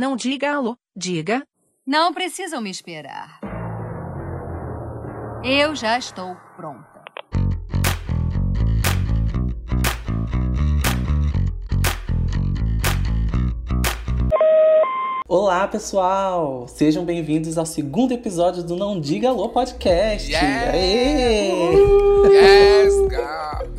Não diga alô, diga. Não precisam me esperar. Eu já estou pronta. Olá, pessoal! Sejam bem-vindos ao segundo episódio do Não Diga Alô Podcast. Yeah! Aê! Yes, God!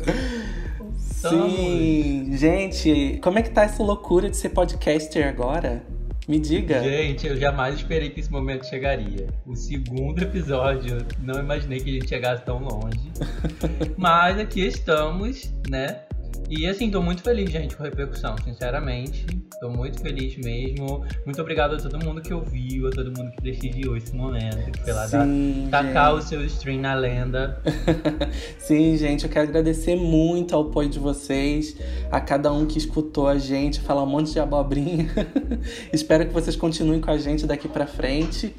Sim, gente, como é que tá essa loucura de ser podcaster agora? Me diga. Gente, eu jamais esperei que esse momento chegaria. O segundo episódio, não imaginei que a gente chegasse tão longe. Mas aqui estamos, né? E assim, tô muito feliz, gente, com a repercussão, sinceramente. Tô muito feliz mesmo. Muito obrigado a todo mundo que ouviu, a todo mundo que prestigiou esse momento, que foi lá dar, Sim, tacar o seu stream na lenda. Sim, gente, eu quero agradecer muito ao apoio de vocês, a cada um que escutou a gente falar um monte de abobrinha. Espero que vocês continuem com a gente daqui pra frente.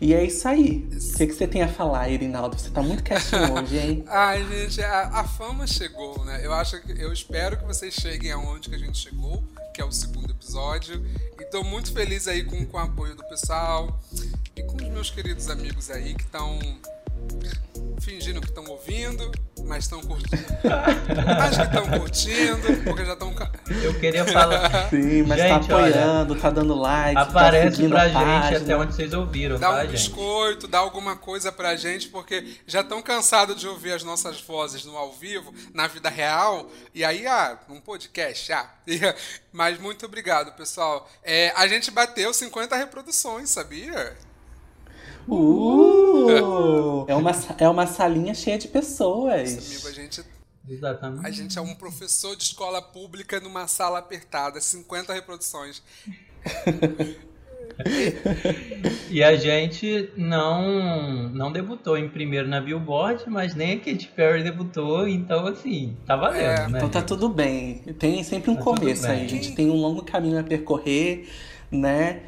E é isso aí. O que, que você tem a falar, Irinaldo? Você tá muito quietinho hoje, hein? Ai, gente, a, a fama chegou, né? Eu acho que eu espero que vocês cheguem aonde que a gente chegou, que é o segundo episódio. E tô muito feliz aí com, com o apoio do pessoal e com os meus queridos amigos aí que estão fingindo que estão ouvindo, mas estão curtindo. mas que estão curtindo, porque já estão. Eu queria falar. Sim, mas tá Gente, olha, apoiando, tá dando like, tá Aparece seguindo pra a gente página. até onde vocês ouviram, Dá tá, um gente? biscoito, dá alguma coisa pra gente, porque já estão cansados de ouvir as nossas vozes no ao vivo, na vida real. E aí, ah, um podcast, ah. Mas muito obrigado, pessoal. É, a gente bateu 50 reproduções, sabia? Uh! é, uma, é uma salinha cheia de Amigo, a pessoas. gente, Exatamente. a gente é um professor de escola pública numa sala apertada, 50 reproduções. E a gente não não debutou em primeiro na Billboard, mas nem a Katy Perry debutou, então assim, tá valendo, É, né? Então tá gente? tudo bem. Tem sempre um Tá começo aí. A gente tem um longo caminho a percorrer, né?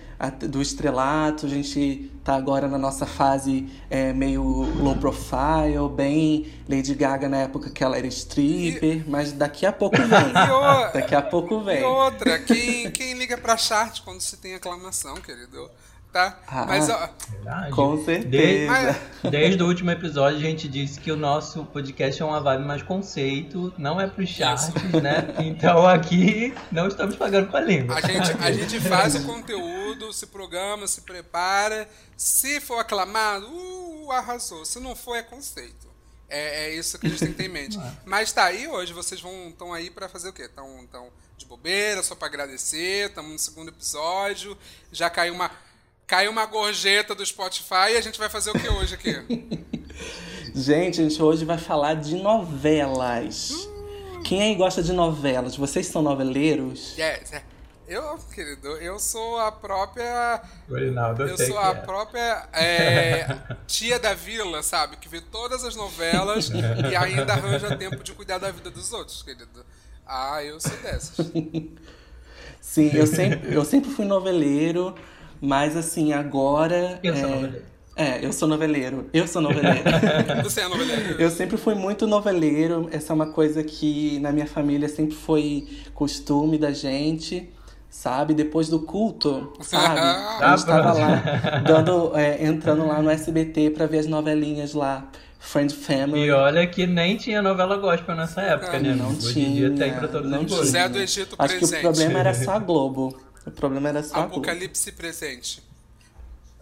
Do estrelato, a gente tá agora na nossa fase é, meio low profile, bem Lady Gaga na época que ela era stripper, mas daqui a pouco vem. E, o- Daqui a pouco e vem. outra, quem, quem liga pra chart quando se tem aclamação, querido? Tá? Ah. Mas, ó, Verdade. Com Desde, certeza. desde o último episódio a gente disse que o nosso podcast é uma vibe mais conceito, não é pro charts, né? Então aqui não estamos pagando com a língua. A gente, a gente faz o conteúdo, se programa, se prepara. Se for aclamado, uh, arrasou. Se não for, é conceito. É, é isso que a gente tem que ter em mente. Mas tá aí hoje, vocês vão estão aí pra fazer o quê? Estão tão de bobeira, só pra agradecer. Estamos no segundo episódio. Já caiu uma caiu uma gorjeta do Spotify e a gente vai fazer o que hoje aqui? Gente, a gente hoje vai falar de novelas. Quem aí gosta de novelas? Vocês são noveleiros? Yes, é. Eu, querido, eu sou a própria O Reinaldo, eu, sou a é. própria é, tia da vila, sabe? Que vê todas as novelas e ainda arranja tempo de cuidar da vida dos outros, querido. Ah, eu sou dessas. Sim, eu sempre, eu sempre fui noveleiro, mas assim, agora. Eu sou é... noveleiro. É, eu sou noveleiro. Eu sou noveleiro. Você é noveleiro? eu sempre fui muito noveleiro. Essa é uma coisa que na minha família sempre foi costume da gente. Sabe? Depois do culto, sabe? A gente tava lá, dando, é, entrando lá no SBT pra ver as novelinhas lá. Friend Family. E olha que nem tinha novela gospel nessa época, né? Não? Hoje tinha, em dia tem pra todos não os. José do Egito Acho que o presente. problema era só a Globo. O problema era só. Apocalipse presente.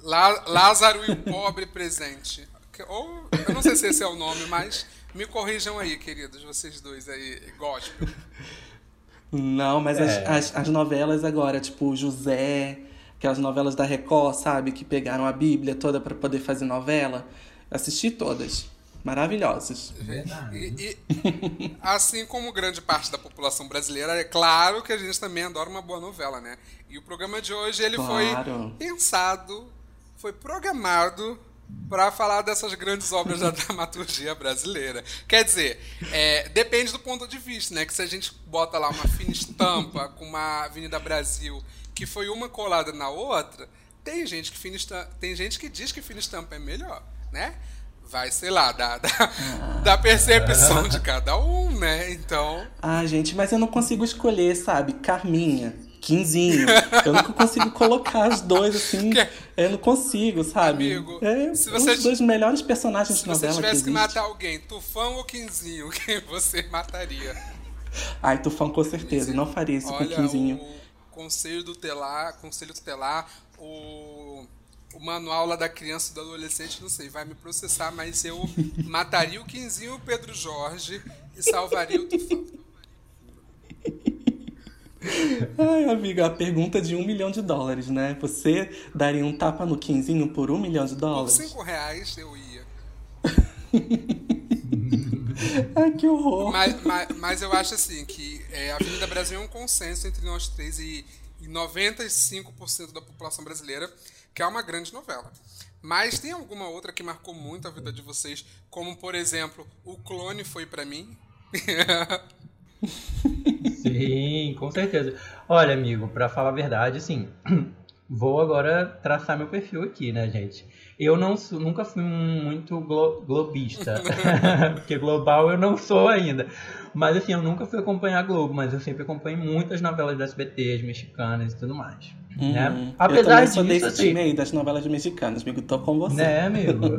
Lá- Lázaro e o pobre presente. Ou, eu não sei se esse é o nome, mas me corrijam aí, queridos, vocês dois aí, gospel. Não, mas É. as, as, as novelas agora, tipo José, aquelas novelas da Record, sabe? Que pegaram a Bíblia toda pra poder fazer novela. Assisti todas. Maravilhosas. E, e, assim como grande parte da população brasileira, é claro que a gente também adora uma boa novela, né? E o programa de hoje ele Claro. foi pensado, foi programado para falar dessas grandes obras da dramaturgia brasileira. Quer dizer, é, depende do ponto de vista, né? Que se a gente bota lá uma fina estampa com uma Avenida Brasil que foi uma colada na outra, tem gente que fina estampa, tem gente que diz que fina estampa é melhor, né? Vai, sei lá, da, da, da percepção de cada um, né? Então, Ah, gente, mas eu não consigo escolher, sabe? Carminha. Quinzinho. Eu nunca consigo colocar os dois assim. Eu não consigo, sabe? Amigo, é se você os dois melhores personagens Se de novela você tivesse que, que, matar alguém, Tufão ou Quinzinho, quem você mataria? Ai, Tufão com certeza. Não faria isso Olha, com o Quinzinho. O conselho tutelar, conselho tutelar, o, o manual lá da criança e do adolescente, não sei, vai me processar, mas eu mataria o Quinzinho e o Pedro Jorge e salvaria o Tufão. Ai, amiga, a pergunta de um milhão de dólares, né? Você daria um tapa no quinzinho por um milhão de Por dólares? cinco reais eu ia. Ai, que horror. Mas, mas, mas eu acho assim que é, a Avenida Brasil é um consenso entre nós três e, e 95% da população brasileira que é uma grande novela. Mas tem alguma outra que marcou muito a vida de vocês, como por exemplo, O Clone foi pra mim? Sim, com certeza. Olha, amigo, pra falar a verdade, assim, vou agora traçar meu perfil aqui, né, gente? Eu não sou- nunca fui um muito glo- globista, porque global eu não sou ainda. Mas assim, eu nunca fui acompanhar a Globo, mas eu sempre acompanho muitas novelas da SBT, as mexicanas e tudo mais. Né? Uhum. eu Apesar também sou disso, desse assim, time aí das novelas mexicanas, amigo. Tô com você. né, amigo?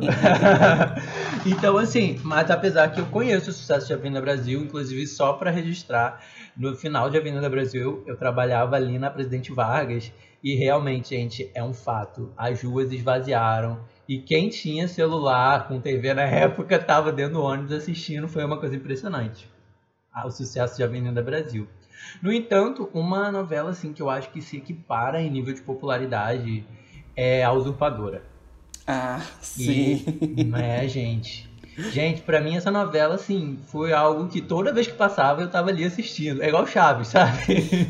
então, assim, mas apesar que eu conheço o sucesso de Avenida Brasil, inclusive só para registrar, no final de Avenida Brasil, eu trabalhava ali na Presidente Vargas e realmente, gente, é um fato. As ruas esvaziaram e quem tinha celular com TV na época estava dentro do ônibus assistindo, foi uma coisa impressionante. Ah, o sucesso de Avenida Brasil. No entanto, uma novela assim que eu acho que se equipara em nível de popularidade é A Usurpadora. Ah, sim. E, é, gente. Gente, pra mim essa novela, assim, foi algo que toda vez que passava eu tava ali assistindo. É igual Chaves, sabe?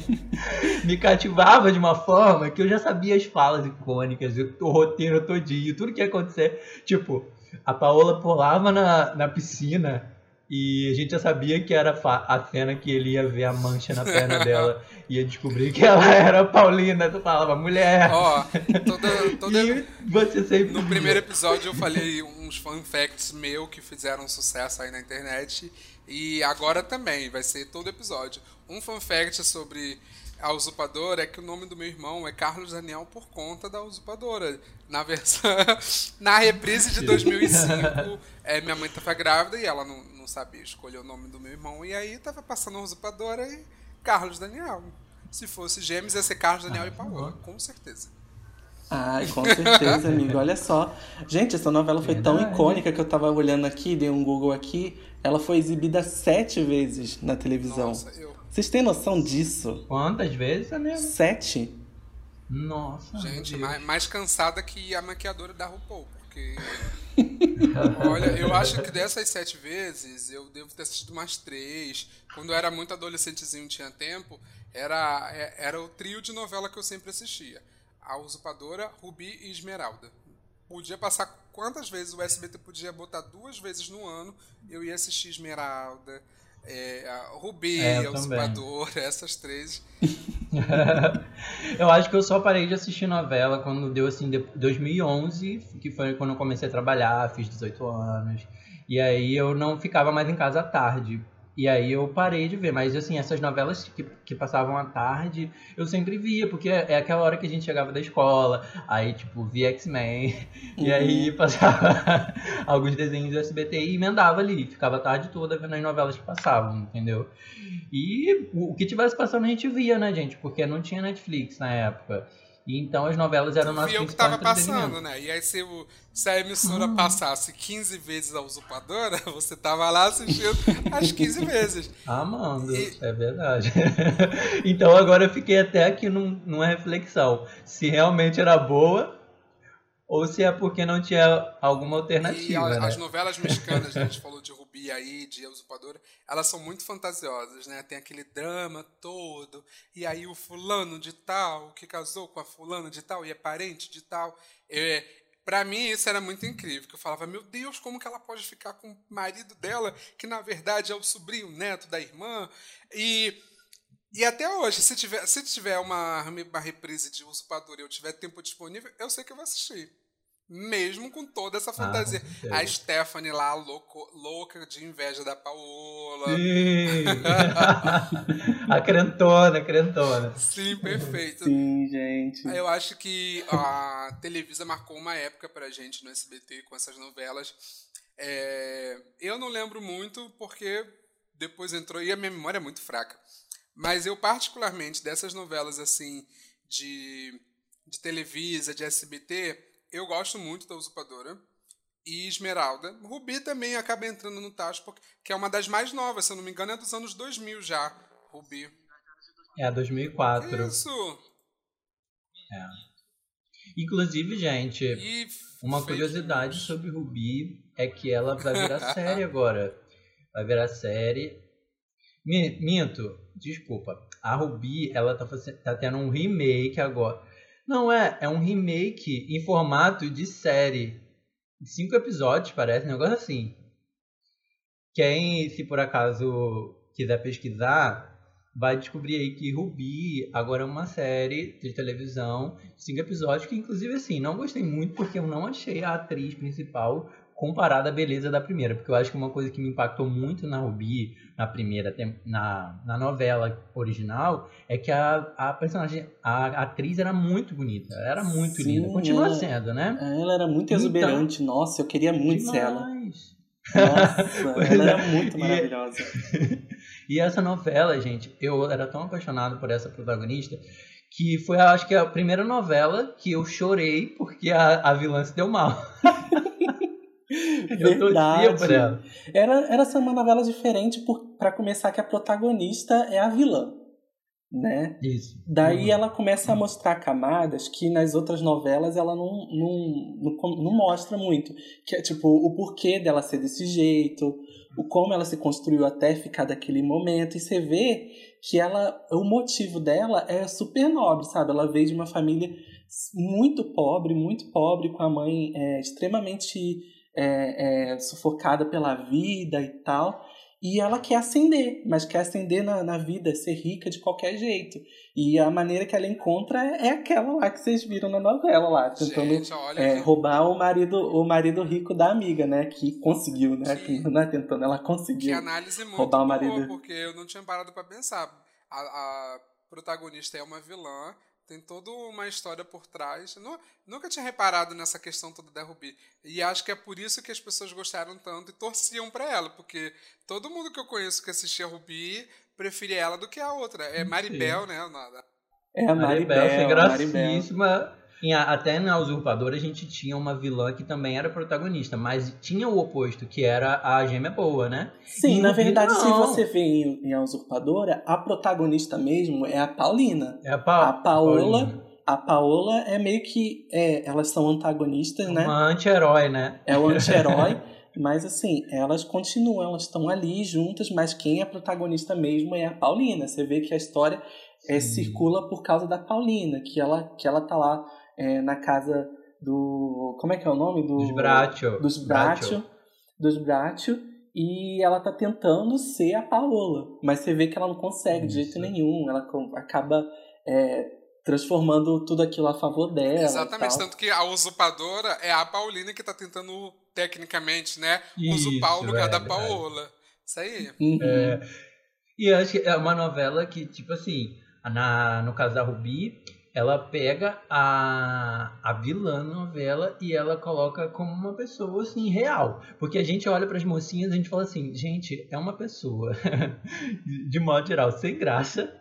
Me cativava de uma forma que eu já sabia as falas icônicas, o roteiro todinho, tudo que ia acontecer. Tipo, a Paola pulava na, na piscina e a gente já sabia que era a cena que ele ia ver a mancha na perna dela e ia descobrir que ela era Paulina. Tu falava, mulher. Ó, toda, toda, E você sempre. No via. primeiro episódio eu falei uns fun facts meu que fizeram sucesso aí na internet. E agora também, vai ser todo episódio. Um fun fact sobre a usurpadora é que o nome do meu irmão é Carlos Daniel por conta da usurpadora. Na versão. na reprise de 2005, é, minha mãe tava grávida e ela não sabia escolher o nome do meu irmão. E aí tava passando a usurpadora e Carlos Daniel. Se fosse gêmeos, ia ser Carlos Daniel e Paola, com certeza. Ai, com certeza, amigo. Olha só. Gente, essa novela foi tão Verdade. icônica que eu tava olhando aqui, dei um Google aqui. Ela foi exibida sete vezes na televisão. Nossa, eu. Vocês têm noção disso? Quantas vezes, amigo? Sete? Nossa. Gente, mais, mais cansada que a maquiadora da RuPaul, Olha, eu acho que dessas sete vezes eu devo ter assistido umas três. Quando eu era muito adolescentezinho tinha tempo, era, é- era o trio de novela que eu sempre assistia: A Usurpadora, Rubi e Esmeralda. Podia passar quantas vezes o SBT podia botar duas vezes no ano, eu ia assistir Esmeralda, é, a Rubi, É, a. Usurpadora, essas três. eu acho que eu só parei de assistir novela quando deu assim, de- 2011, que foi quando eu comecei a trabalhar, fiz 18 anos. E aí eu não ficava mais em casa à tarde. E aí eu parei de ver, mas assim, essas novelas que, que passavam à tarde, eu sempre via, porque é aquela hora que a gente chegava da escola, aí tipo, via X-Men, e aí passava alguns desenhos do SBT e emendava ali, ficava a tarde toda vendo as novelas que passavam, entendeu? E o o que tivesse passando a gente via, né, gente? Porque não tinha Netflix na época. E então as novelas eram Vi eu que tava passando, né? E aí se, o, se a emissora Hum. passasse 15 vezes a usurpadora, você tava lá assistindo as 15 vezes. Amando, E- é verdade. então agora eu fiquei até aqui num- numa reflexão. Se realmente era boa ou se é porque não tinha alguma E alternativa, a- né? as novelas mexicanas, a gente falou de Rubi aí, de Usurpadora, elas são muito fantasiosas, né? Tem aquele drama todo, e aí o fulano de tal, que casou com a fulana de tal, e é parente de tal. É, Pra mim, isso era muito incrível, que eu falava, meu Deus, como que ela pode ficar com o marido dela, que na verdade é o sobrinho neto da irmã, e... E até hoje, se tiver, se tiver uma, uma reprise de Usurpador e eu tiver tempo disponível, eu sei que eu vou assistir. Mesmo com toda essa Ah, fantasia. certeza. a Stephanie lá, louco- louca de inveja da Paola. Sim. a crentona, a crentona. Sim, perfeito. Sim, gente. Eu acho que a Televisa marcou uma época pra gente no SBT com essas novelas. É, eu não lembro muito porque depois entrou e a minha memória é muito fraca. Mas eu particularmente dessas novelas assim de, de Televisa, de SBT, eu gosto muito da Usurpadora e Esmeralda. Rubi também acaba entrando no tacho porque que é uma das mais novas, se eu não me engano, é dos anos 2000 já, Rubi. É, 2004. Isso. Inclusive, gente, E uma curiosidade news. sobre Rubi é que ela vai virar série agora. Vai virar série. Mi- Minto, desculpa. A Rubi, ela tá, tá tendo um remake agora. Não é, é um remake em formato de série. Cinco episódios, parece, um negócio assim. Quem, se por acaso quiser pesquisar, vai descobrir aí que Rubi agora é uma série de televisão, cinco episódios, que inclusive assim, não gostei muito porque eu não achei a atriz principal comparada à beleza da primeira, porque eu acho que uma coisa que me impactou muito na Rubi, na primeira, na, na novela original, é que a, a personagem, a atriz era muito bonita, ela era muito Sim, linda, continua ela- sendo, né? Ela era muito Então- exuberante. Nossa, eu queria muito ser ela. Demais. Nossa, ela é. era muito E- maravilhosa. E essa novela, gente, eu era tão apaixonado por essa protagonista que foi, acho que, a primeira novela que eu chorei porque a, a vilã se deu mal. Ela. Era, era essa uma novela diferente por, pra começar que a protagonista é a vilã, né? Isso. Daí Uhum. ela começa a mostrar camadas que nas outras novelas ela não, não, não, não mostra muito. Que é tipo o porquê dela ser desse jeito, o como ela se construiu até ficar daquele momento. E você vê que ela, o motivo dela é super nobre, sabe? Ela veio de uma família muito pobre, muito pobre, com a mãe é, extremamente é, é, sufocada pela vida e tal. E ela quer ascender, mas quer ascender na, na vida, ser rica de qualquer jeito. E a maneira que ela encontra é, é aquela lá que vocês viram na novela lá, tentando Gente, é, que- roubar o marido, o marido rico da amiga, né? Que conseguiu, né? Que- Que, não é tentando, ela Que conseguiu. análise muito roubar o boa, marido. porque eu não tinha parado pra pensar. A, a protagonista é uma vilã, tem toda uma história por trás. Nu- nunca tinha reparado nessa questão toda da Ruby. E acho que é por isso que as pessoas gostaram tanto e torciam pra ela, porque todo mundo que eu conheço que assistia Ruby preferia ela do que a outra. É Maribel, né? nome da- É a Maribel, Maribel, foi a Maribel. E até na Usurpadora a gente tinha uma vilã que também era protagonista, mas tinha o oposto, que era a gêmea boa, né? Sim, E na verdade, se final- você vê em, em A Usurpadora, a protagonista mesmo é a Paulina. É a, Pa A Paola, Paulinha. a Paola é meio que. É, elas são antagonistas, né? Uma anti-herói, né? É o anti-herói. mas assim, elas continuam, elas estão ali juntas, mas quem é protagonista mesmo é a Paulina. Você vê que a história é, circula por causa da Paulina, que ela, que ela tá lá é, na casa do. Como é que é o nome? Do, Dos Bracho. Dos Bracho. Dos Bracho. E ela tá tentando ser a Paola. Mas você vê que ela não consegue de jeito Isso. nenhum. Ela acaba é, transformando tudo aquilo a favor dela. Exatamente, tanto que a usurpadora é a Paulina que tá tentando, tecnicamente, né? Isso, Usurpar o lugar é da. Paola. Isso aí. Uhum. É, e eu acho que é uma novela que, tipo assim, na, no caso da Rubi, ela pega a, a vilã da novela e ela coloca como uma pessoa, assim, real. Porque a gente olha para as mocinhas e a gente fala assim, gente, é uma pessoa, de modo geral, sem graça,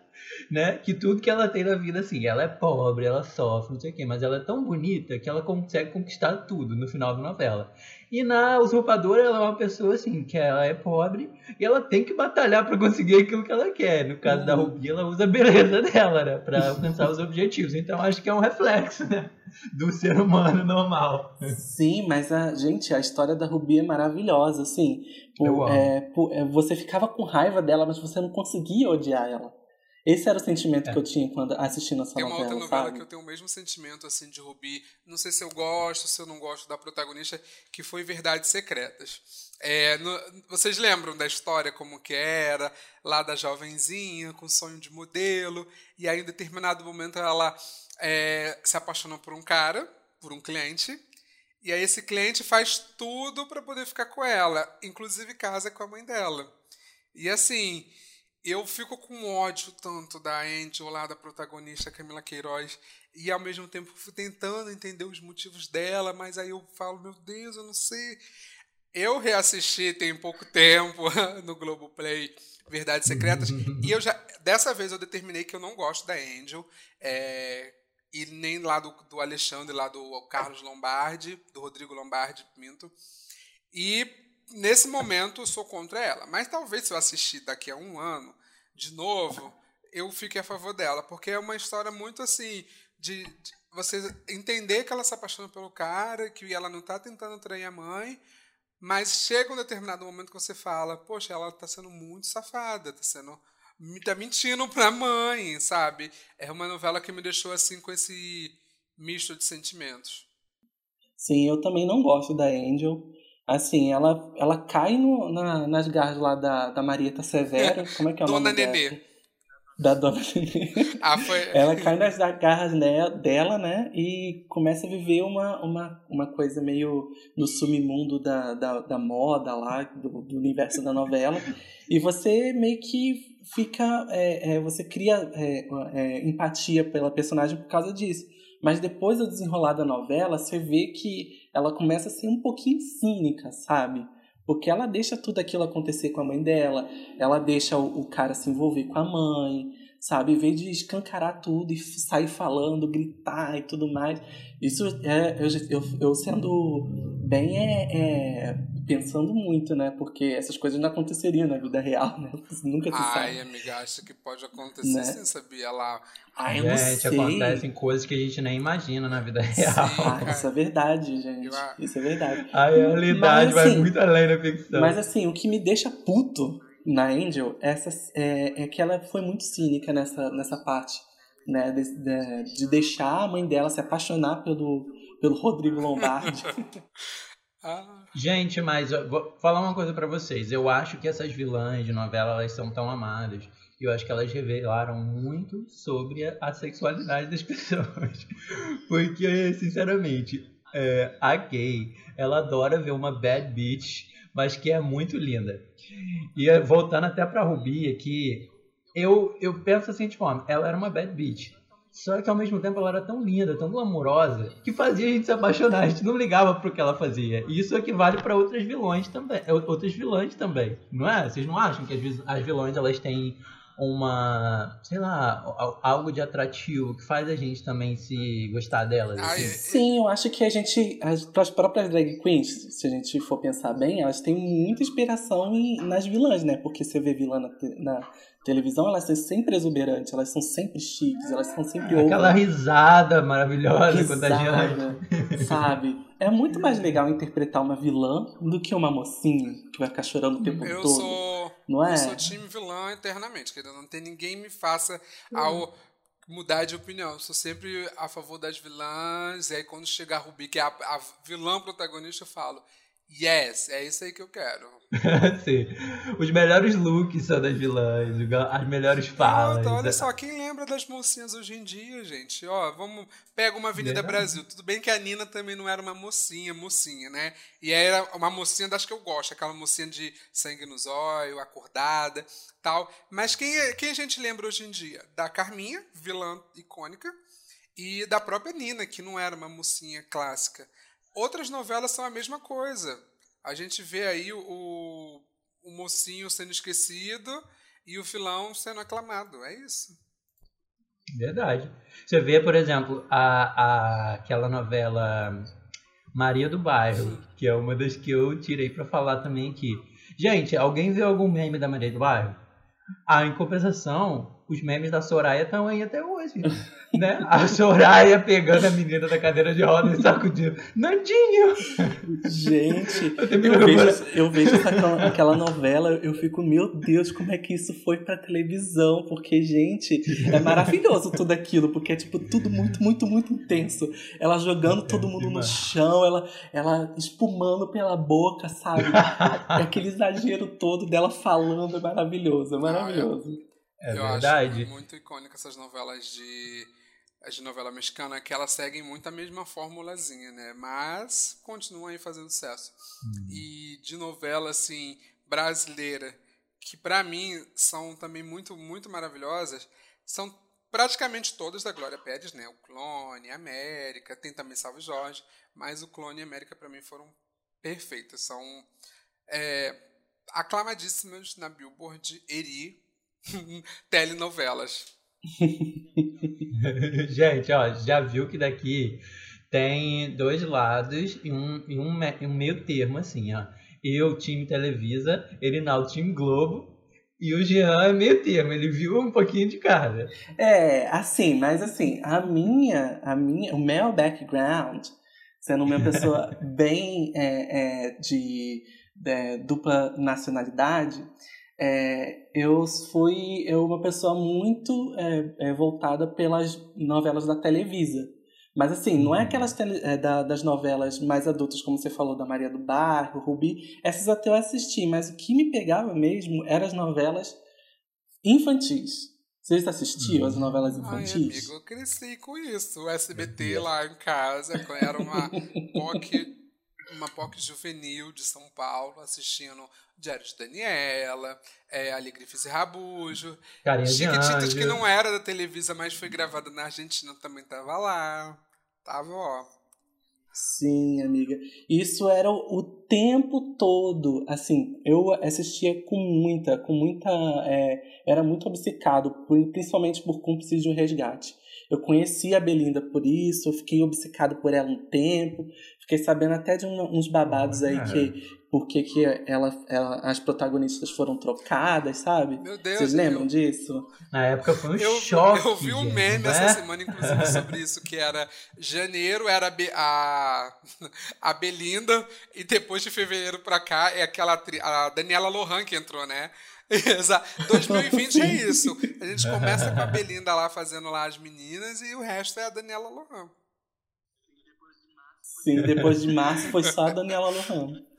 né? Que tudo que ela tem na vida, assim, ela é pobre, ela sofre, não sei o quê, mas ela é tão bonita que ela consegue conquistar tudo no final da novela. E na Usurpadora, ela é uma pessoa, assim, que ela é pobre e ela tem que batalhar pra conseguir aquilo que ela quer. No caso da Uhum. Rubi, ela usa a beleza dela, né? Pra alcançar os objetivos. Então, acho que é um reflexo, né? Do ser humano normal. Sim, mas a gente, a história da Rubi é maravilhosa, assim. Amo. é, pô, é, você ficava com raiva dela, mas você não conseguia odiar ela. Esse era o sentimento É. que eu tinha quando assistindo essa Tem uma novela, outra novela sabe? que eu tenho o mesmo sentimento assim de Rubi. Não sei se eu gosto, se eu não gosto da protagonista, que foi Verdades Secretas. É, no- vocês lembram da história como que era, lá da jovenzinha, com sonho de modelo, e aí em determinado momento ela é, se apaixona por um cara, por um cliente, E aí esse cliente faz tudo para poder ficar com ela, inclusive casa com a mãe dela. E assim, eu fico com ódio tanto da Angel lá, da protagonista Camila Queiroz, e ao mesmo tempo fui tentando entender os motivos dela, mas aí eu falo, meu Deus, eu não sei. Eu reassisti tem pouco tempo no Globoplay Verdades Secretas, e eu já dessa vez eu determinei que eu não gosto da Angel, é, e nem lá do, do Alexandre, lá do Carlos Lombardi, do Rodrigo Lombardi, minto. E nesse momento eu sou contra ela. Mas talvez se eu assistir daqui a um ano, de novo, eu fique a favor dela. Porque é uma história muito assim, de, de você entender que ela se apaixona pelo cara, que ela não está tentando trair a mãe, mas chega um determinado momento que você fala, poxa, ela está sendo muito safada, está sendo tá mentindo pra mãe, sabe? É uma novela que me deixou assim com esse misto de sentimentos. Sim, eu também não gosto da Angel. Assim, ela, ela cai no, na, nas garras lá da, da Marieta Severo. Como é que é o Dona nome Nenê. dela? Da Dona Nenê. Ah, foi... Ela cai nas garras ne- dela, né? E começa a viver uma, uma, uma coisa meio no submundo da, da, da moda lá, do, do universo da novela. E você meio que fica. é, é, você cria é, é, empatia pela personagem por causa disso. Mas depois do desenrolar da novela, você vê que ela começa a ser um pouquinho cínica, sabe? Porque ela deixa tudo aquilo acontecer com a mãe dela, ela deixa o, o cara se envolver com a mãe, sabe? Em vez de escancarar tudo e sair falando, gritar e tudo mais. Isso é. Eu, eu, eu sendo bem é, é, pensando muito, né? Porque essas coisas não aconteceriam na vida real, né? Nunca se Ai, sabe. amiga, acho que pode acontecer Né? sim, sabia? Lá. Ai, eu não Gente, sei. acontecem coisas que a gente nem imagina na vida Sim. real. Ah, cara. isso é verdade, gente. Eu Isso é verdade. A realidade Mas, vai assim, muito além da ficção. Mas assim, o que me deixa puto na Angel essa, é, é que ela foi muito cínica nessa, nessa parte, né? De, de, de deixar a mãe dela se apaixonar pelo, pelo Rodrigo Lombardi. Ah, Gente, mas eu vou falar uma coisa pra vocês. Eu acho que essas vilãs de novela elas são tão amadas. E eu acho que elas revelaram muito sobre a, sexualidade das pessoas. Porque, sinceramente, é, a gay, ela adora ver uma bad bitch, mas que é muito linda. E é, voltando até pra Rubi aqui, eu, eu penso assim, tipo, ela era uma bad bitch. Só que ao mesmo tempo ela era tão linda, tão glamourosa, que fazia a gente se apaixonar, a gente não ligava pro que ela fazia. E isso equivale para outras vilões também, é, outras vilãs também, não é? Vocês não acham que as, as vilões elas têm uma, sei lá, al- algo de atrativo que faz a gente também se gostar delas? Assim? Sim, eu acho que a gente. As, as próprias drag queens, se a gente for pensar bem, elas têm muita inspiração em- nas vilãs, né? Porque você vê vilã na, na televisão, elas são sempre exuberantes, elas são sempre chiques, elas são sempre Aquela over. risada maravilhosa, Risada, contagiante. sabe? É muito mais legal interpretar uma vilã do que uma mocinha que vai ficar chorando o tempo eu todo. sou. Não é? Eu sou time vilã eternamente, querendo não tem ninguém me faça ao mudar de opinião. Eu sou sempre a favor das vilãs, e aí quando chega a Rubi, que é a, a vilã protagonista, eu falo, yes, é isso aí que eu quero. Sim. Os melhores looks são das vilãs, as melhores falas. Puta, olha só, quem lembra das mocinhas hoje em dia, gente? Ó, vamos. Pega uma Avenida Verdade. Brasil. Tudo bem que a Nina também não era uma mocinha, mocinha, né? E era uma mocinha das que eu gosto, aquela mocinha de sangue nos olhos, acordada, tal. Mas quem, é- quem a gente lembra hoje em dia? Da Carminha, vilã icônica, e da própria Nina, que não era uma mocinha clássica. Outras novelas são a mesma coisa. A gente vê aí o, o mocinho sendo esquecido e o filão sendo aclamado. É isso. Verdade. Você vê, por exemplo, a, a, aquela novela Maria do Bairro, que é uma das que eu tirei pra falar também aqui. Gente, alguém viu algum meme da Maria do Bairro? Ah, em compensação, os memes da Soraya estão aí até hoje. né? A Soraya pegando a menina da cadeira de roda e sacudindo. Nandinho! Gente, Eu eu vejo, eu vejo essa- aquela novela, eu fico, meu Deus, como é que isso foi pra televisão? Porque, gente, é maravilhoso tudo aquilo, porque é tipo tudo muito, muito, muito intenso. Ela jogando todo mundo no chão, ela, ela espumando pela boca, sabe? Aquele exagero todo dela falando é maravilhoso, é maravilhoso. É eu verdade. acho muito icônica essas novelas de as de novela mexicana, que elas seguem muito a mesma formulazinha, né? Mas continuam aí fazendo sucesso. Uhum. E de novela, assim, brasileira, que para mim são também muito, muito maravilhosas, são praticamente todas da Glória Pérez, né? O Clone, América, tem também Salve Jorge, mas o Clone e América para mim foram perfeitas. São é, aclamadíssimas na Billboard Eri telenovelas. Gente, ó, já viu que daqui tem dois lados e um, e um, um meio termo, assim, ó. Eu, time Televisa, Erinaldo, time Globo, e o Jean é meio termo, ele viu um pouquinho de cada. É, assim, mas assim, a minha, a minha, o meu background, sendo uma pessoa bem é, é, de, de é, dupla nacionalidade, é, eu fui eu uma pessoa muito é, é, voltada pelas novelas da Televisa. Mas assim, não é aquelas tele, é, da, das novelas mais adultas, como você falou, da Maria do Bairro, Rubi. Essas até eu assisti, mas o que me pegava mesmo eram as novelas infantis. Vocês assistiam as novelas infantis? Ai, amigo, eu cresci com isso. O SBT lá em casa, era uma POC uma POC juvenil de São Paulo, assistindo Diário de Daniela, é, Alegrifice e Rabujo. Chiquititas, que não era da Televisa, mas foi gravada na Argentina, também tava lá. Tava, ó. Sim, amiga. Isso era o tempo todo. Assim, eu assistia com muita, com muita. É, era muito obcecado, principalmente por cúmplices de um resgate. Eu conheci a Belinda por isso, eu fiquei obcecado por ela um tempo, fiquei sabendo até de um, uns babados aí que porque que ela, ela, as protagonistas foram trocadas, sabe? Meu Deus, Vocês lembram eu... disso? Na época foi um eu, choque. Eu vi um meme né? essa semana, inclusive, sobre isso, que era janeiro era a, a Belinda, e depois de fevereiro pra cá é aquela a Daniela Lohan que entrou, né? Exato. 2020 é isso. A gente começa com a Belinda lá fazendo lá as meninas e o resto é a Daniela Lohan. Sim, depois de março foi só a Daniela Lohan.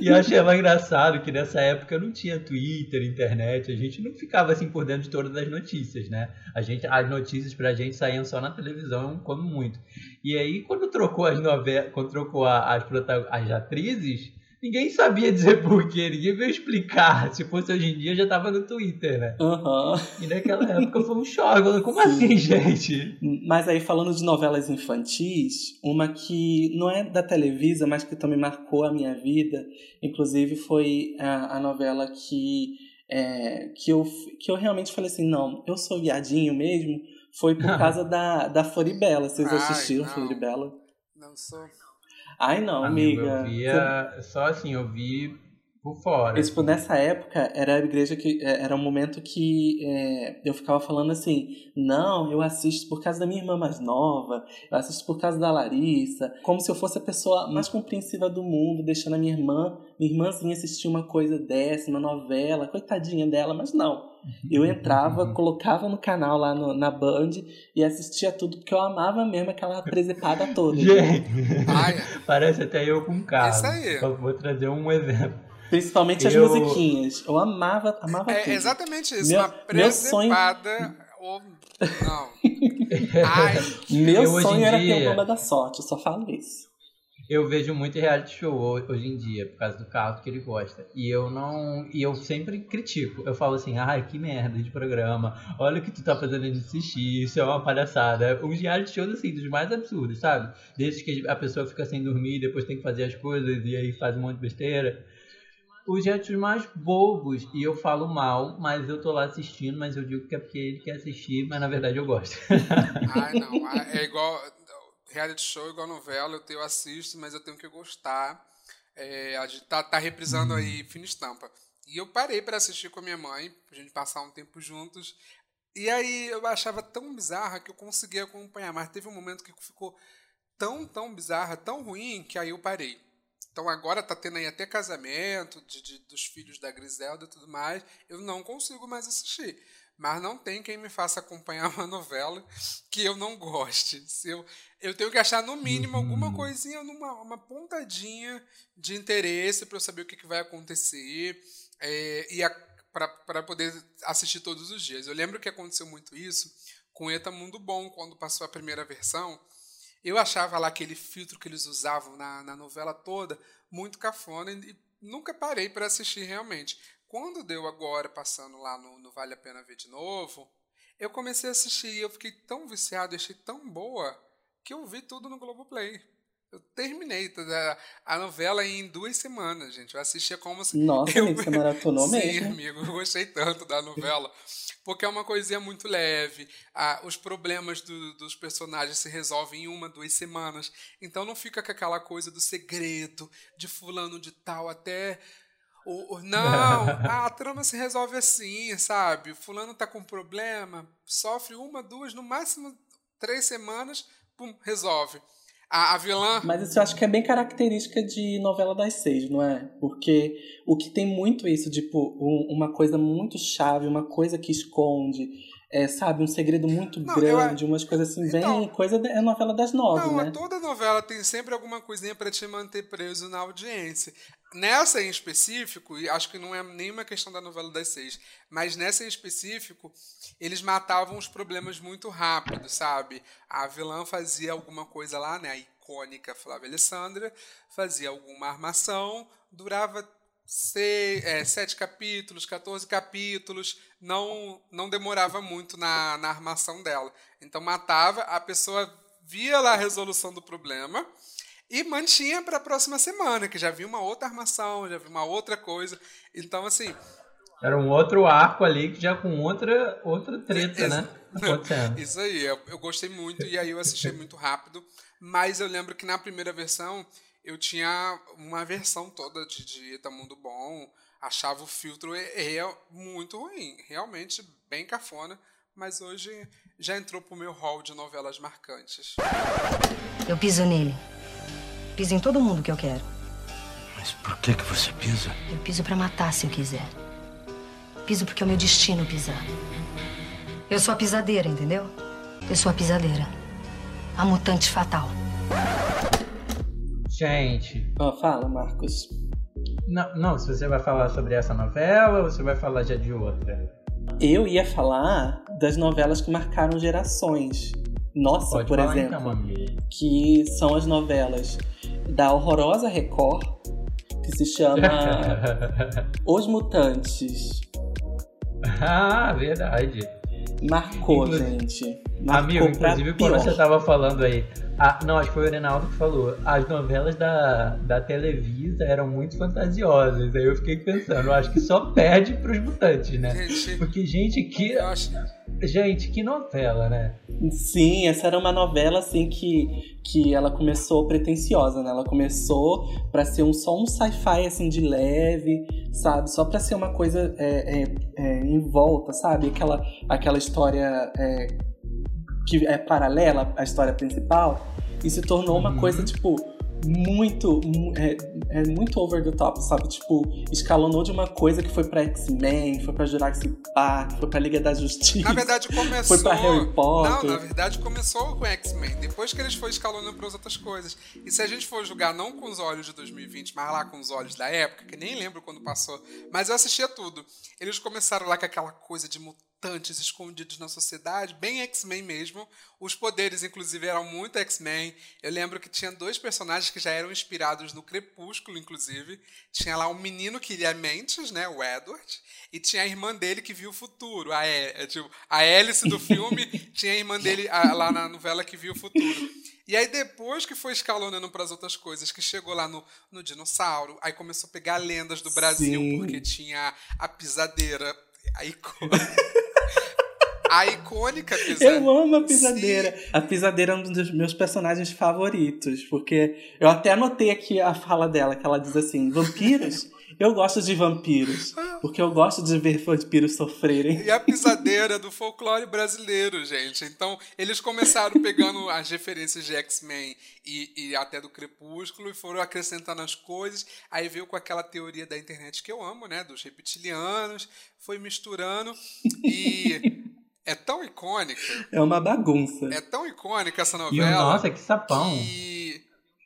E eu achei engraçado que nessa época não tinha Twitter, internet, a gente não ficava assim por dentro de todas as notícias, né? A gente, as notícias pra gente saíam só na televisão, como muito. E aí, quando trocou as novelas, quando trocou as, as atrizes, Ninguém sabia dizer porquê, ninguém veio explicar. Se fosse hoje em dia, já tava no Twitter, né? Uhum. E naquela época foi um choque. Como assim, gente? Mas aí, falando de novelas infantis, uma que não é da Televisa, mas que também marcou a minha vida, inclusive foi a, a novela que, é, que, eu, que eu realmente falei assim: não, eu sou viadinho mesmo. Foi por causa da, da Floribela. Vocês assistiram Ai, Floribela? Não sou. Ai, não, amiga. Eu via, Você... só assim, eu vi por fora. Tipo, nessa época, era a igreja que. É, era um momento que é, eu ficava falando assim: não, eu assisto por causa da minha irmã mais nova, eu assisto por causa da Larissa, como se eu fosse a pessoa mais compreensiva do mundo, deixando a minha irmã, minha irmãzinha assistir uma coisa dessa, uma novela, coitadinha dela, mas não. Eu entrava, colocava no canal lá no, na Band e assistia tudo, porque eu amava mesmo aquela presepada toda. Gente, parece até eu com carro. Isso aí. Eu vou trazer um exemplo. Principalmente as musiquinhas. Eu amava, amava é, tudo. exatamente isso. Meu, uma presepada... Sonho... Ou... Não. Ai, meu sonho era dia... ter o nome da sorte, eu só falo isso. Eu vejo muito reality show hoje em dia, por causa do carro que ele gosta. E eu não. E eu sempre critico. Eu falo assim, ai, que merda de programa. Olha o que tu tá fazendo de assistir, isso é uma palhaçada. Os reality shows, assim, dos mais absurdos, sabe? Desde que a pessoa fica sem dormir, depois tem que fazer as coisas e aí faz um monte de besteira os retos mais bobos. E eu falo mal, mas eu tô lá assistindo, mas eu digo que é porque ele quer assistir, mas na verdade eu gosto. Ai, não. É igual. Reality show, igual novela, eu, tenho, eu assisto, mas eu tenho que gostar. É, a gente tá, tá reprisando aí Fina Estampa. E eu parei para assistir com a minha mãe, pra gente passar um tempo juntos. E aí eu achava tão bizarra que eu conseguia acompanhar, mas teve um momento que ficou tão, tão bizarra, tão ruim, que aí eu parei. Então agora tá tendo aí até casamento de, de, dos filhos da Griselda e tudo mais. Eu não consigo mais assistir. Mas não tem quem me faça acompanhar uma novela que eu não goste. Se eu, eu tenho que achar, no mínimo, alguma uhum. coisinha, numa, uma pontadinha de interesse para eu saber o que, que vai acontecer. É, e para poder assistir todos os dias. Eu lembro que aconteceu muito isso com Eta Mundo Bom, quando passou a primeira versão. Eu achava lá aquele filtro que eles usavam na, na novela toda muito cafona e nunca parei para assistir realmente. Quando deu agora, passando lá no, no Vale a Pena Ver de novo, eu comecei a assistir e eu fiquei tão viciado, achei tão boa, que eu vi tudo no Globoplay. Eu terminei toda a novela em duas semanas, gente. Eu assistia como se. Nossa, eu... amigo, você maratonou Sim, mesmo. amigo, eu gostei tanto da novela. Porque é uma coisinha muito leve. Ah, os problemas do, dos personagens se resolvem em uma, duas semanas. Então não fica com aquela coisa do segredo, de fulano de tal até. O, o- não, a trama se resolve assim, sabe? Fulano tá com problema, sofre uma, duas, no máximo três semanas, pum, resolve. A, a vilã. Mas isso eu acho que é bem característica de novela das seis, não é? Porque o que tem muito isso, tipo, um- uma coisa muito chave, uma coisa que esconde, é, sabe, um segredo muito Não, grande, umas coisas assim, bem. Então- coisa é novela das nove, Não, né? toda novela tem sempre alguma coisinha pra te manter preso na audiência. Nessa em específico, e acho que não é nenhuma questão da novela das seis, mas nessa em específico, eles matavam os problemas muito rápido, sabe? A vilã fazia alguma coisa lá, né? A icônica Flávia Alessandra fazia alguma armação, durava seis, é, sete capítulos, 14 capítulos, não, não demorava muito na, na armação dela. Então matava, a pessoa via lá a resolução do problema e mantinha para a próxima semana, que já vi uma outra armação, já vi uma outra coisa. Então, assim, Era um outro arco ali que já com outra, outra treta, Ex- né? Acontecendo. Isso aí, eu, eu gostei muito e aí eu assisti muito rápido. Mas eu lembro que na primeira versão eu tinha uma versão toda de, de Eta Mundo Bom. Achava o filtro e- e- muito ruim, realmente bem cafona. Mas hoje já entrou pro meu hall de novelas marcantes. Eu piso nele. Piso em todo mundo que eu quero. Mas por que que você pisa? Eu piso pra matar se eu quiser. Piso porque é o meu destino pisar. Eu sou a pisadeira, entendeu? Eu sou a pisadeira. A mutante fatal. Gente, Ó, fala, Marcos. não, não, se você vai falar sobre essa novela ou você vai falar já de outra? Eu ia falar das novelas que marcaram gerações. Nossa, Pode por falar exemplo. então, que são as novelas da horrorosa Record, que se chama Os Mutantes. ah, verdade. Marcou, Inclu- gente. Marcou Amigo, pra inclusive pior. quando você tava falando aí. Ah, não, acho que foi o Reinaldo que falou. As novelas da, da Televisa eram muito fantasiosas. Aí eu fiquei pensando, eu acho que só perde pros mutantes, né? Gente, Porque, gente, que. Gente, que novela, né? Sim, essa era uma novela assim que, que ela começou pretensiosa, né? Ela começou pra ser um só um sci-fi assim de leve, sabe? Só pra ser uma coisa é, é, é, em volta, sabe? Aquela, aquela história é, que é paralela à história principal e se tornou uma Uhum. coisa tipo muito mu- é, é muito over the top, sabe? Tipo, escalonou de uma coisa que foi pra X-Men, foi pra Jurassic Park, foi pra Liga da Justiça. Na verdade, começou. Foi pra Harry Potter. Não, na verdade, começou com X-Men. Depois que eles foram escalonando para as outras coisas. E se a gente for julgar não com os olhos de 2020, mas lá com os olhos da época, que nem lembro quando passou, mas eu assistia tudo. Eles começaram lá com aquela coisa de mutantes escondidos na sociedade, bem X-Men mesmo. Os poderes, inclusive, eram muito X-Men. Eu lembro que tinha dois personagens que já eram inspirados no Crepúsculo, inclusive. Tinha lá um menino que lia mentes, né, o Edward, e tinha a irmã dele que viu o futuro, a, é, é, tipo, a Alice do filme, tinha a irmã dele a- lá na novela que viu o futuro. E aí depois que foi escalonando para as outras coisas, que chegou lá no, no dinossauro, aí começou a pegar lendas do Brasil, Sim. porque tinha a pisadeira, a icônica. A icônica pisadeira. Eu amo a pisadeira. A pisadeira é um dos meus personagens favoritos, porque eu até anotei aqui a fala dela, que ela diz assim: vampiros? Eu gosto de vampiros, porque eu gosto de ver vampiros sofrerem. E a pisadeira do folclore brasileiro, gente. Então, eles começaram pegando as referências de X-Men e, e até do Crepúsculo e foram acrescentando as coisas. Aí veio com aquela teoria da internet que eu amo, né? Dos reptilianos. Foi misturando e é tão icônica. É uma bagunça. É tão icônica essa E o novela. nossa, que sapão. que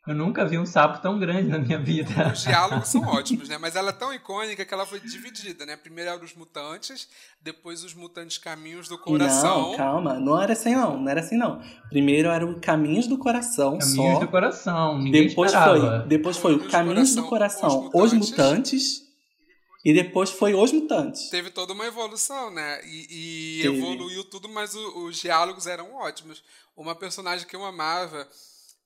Eu nunca vi um sapo tão grande na minha vida. Os diálogos são ótimos, né? Mas ela é tão icônica que ela foi dividida, né? Primeiro eram os mutantes, depois os mutantes caminhos do coração. Não, calma, não era assim não, não era assim não. Primeiro era o Caminhos do Coração Caminhos só. do coração. Ninguém depois esperava. foi, depois foi o Caminhos do Caminhos do Coração, Coração, Os Os Mutantes. Mutantes. E depois foi Os Mutantes. Teve toda uma evolução, né? E, e evoluiu tudo, mas o- os diálogos eram ótimos. Uma personagem que eu amava,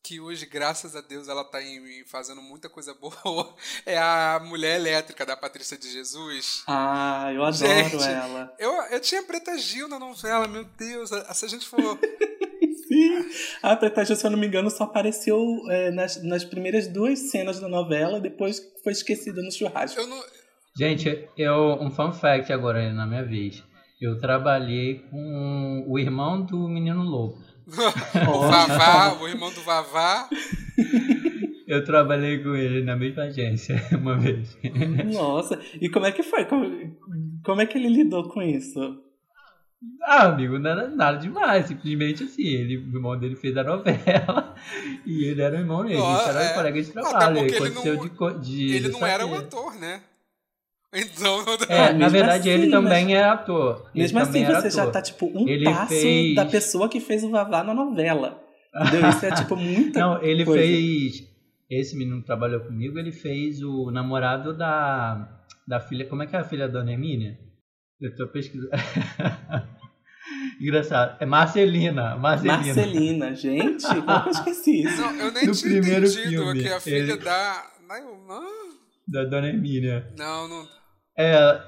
que hoje, graças a Deus, ela tá em- em fazendo muita coisa boa, é a mulher elétrica da Patrícia de Jesus. Ah, eu adoro Gente, ela. Eu, eu tinha Preta Gil na novela, meu Deus. Se a gente for. Sim. A Preta Gil, se eu não me engano, só apareceu é, nas, nas primeiras duas cenas da novela, depois foi esquecida no churrasco. Eu não, Gente, eu, um fun fact agora na minha vez. Eu trabalhei com o irmão do Menino Lobo. o Vavá, o irmão do Vavá. Eu trabalhei com ele na mesma agência uma vez. Nossa, e como é que foi? Como, como é que ele lidou com isso? Ah, amigo, nada, nada demais. Simplesmente assim, ele, o irmão dele fez a novela e ele era o irmão dele. Isso era é. colega de trabalho. ele aconteceu não- de, de, Ele não era o saber. ator, né? Então. É, Ah, na verdade, ele assim, também mas- é ator. Ele Mesmo assim, também você já tá, tipo, um Ele passo fez- da pessoa que fez o Vavá na novela. Entendeu? Isso é, tipo, muita Não, ele coisa. fez. Esse menino que trabalhou comigo, ele fez o namorado da, da filha. Como é que é a filha da Dona Emília? Eu tô pesquisando. Engraçado. É Marcelina. Marcelina. Marcelina, gente, como que eu esqueci isso? Não, eu nem No tinha primeiro entendido filme, que a filha ele- da. Da Dona Emília. não, não. É,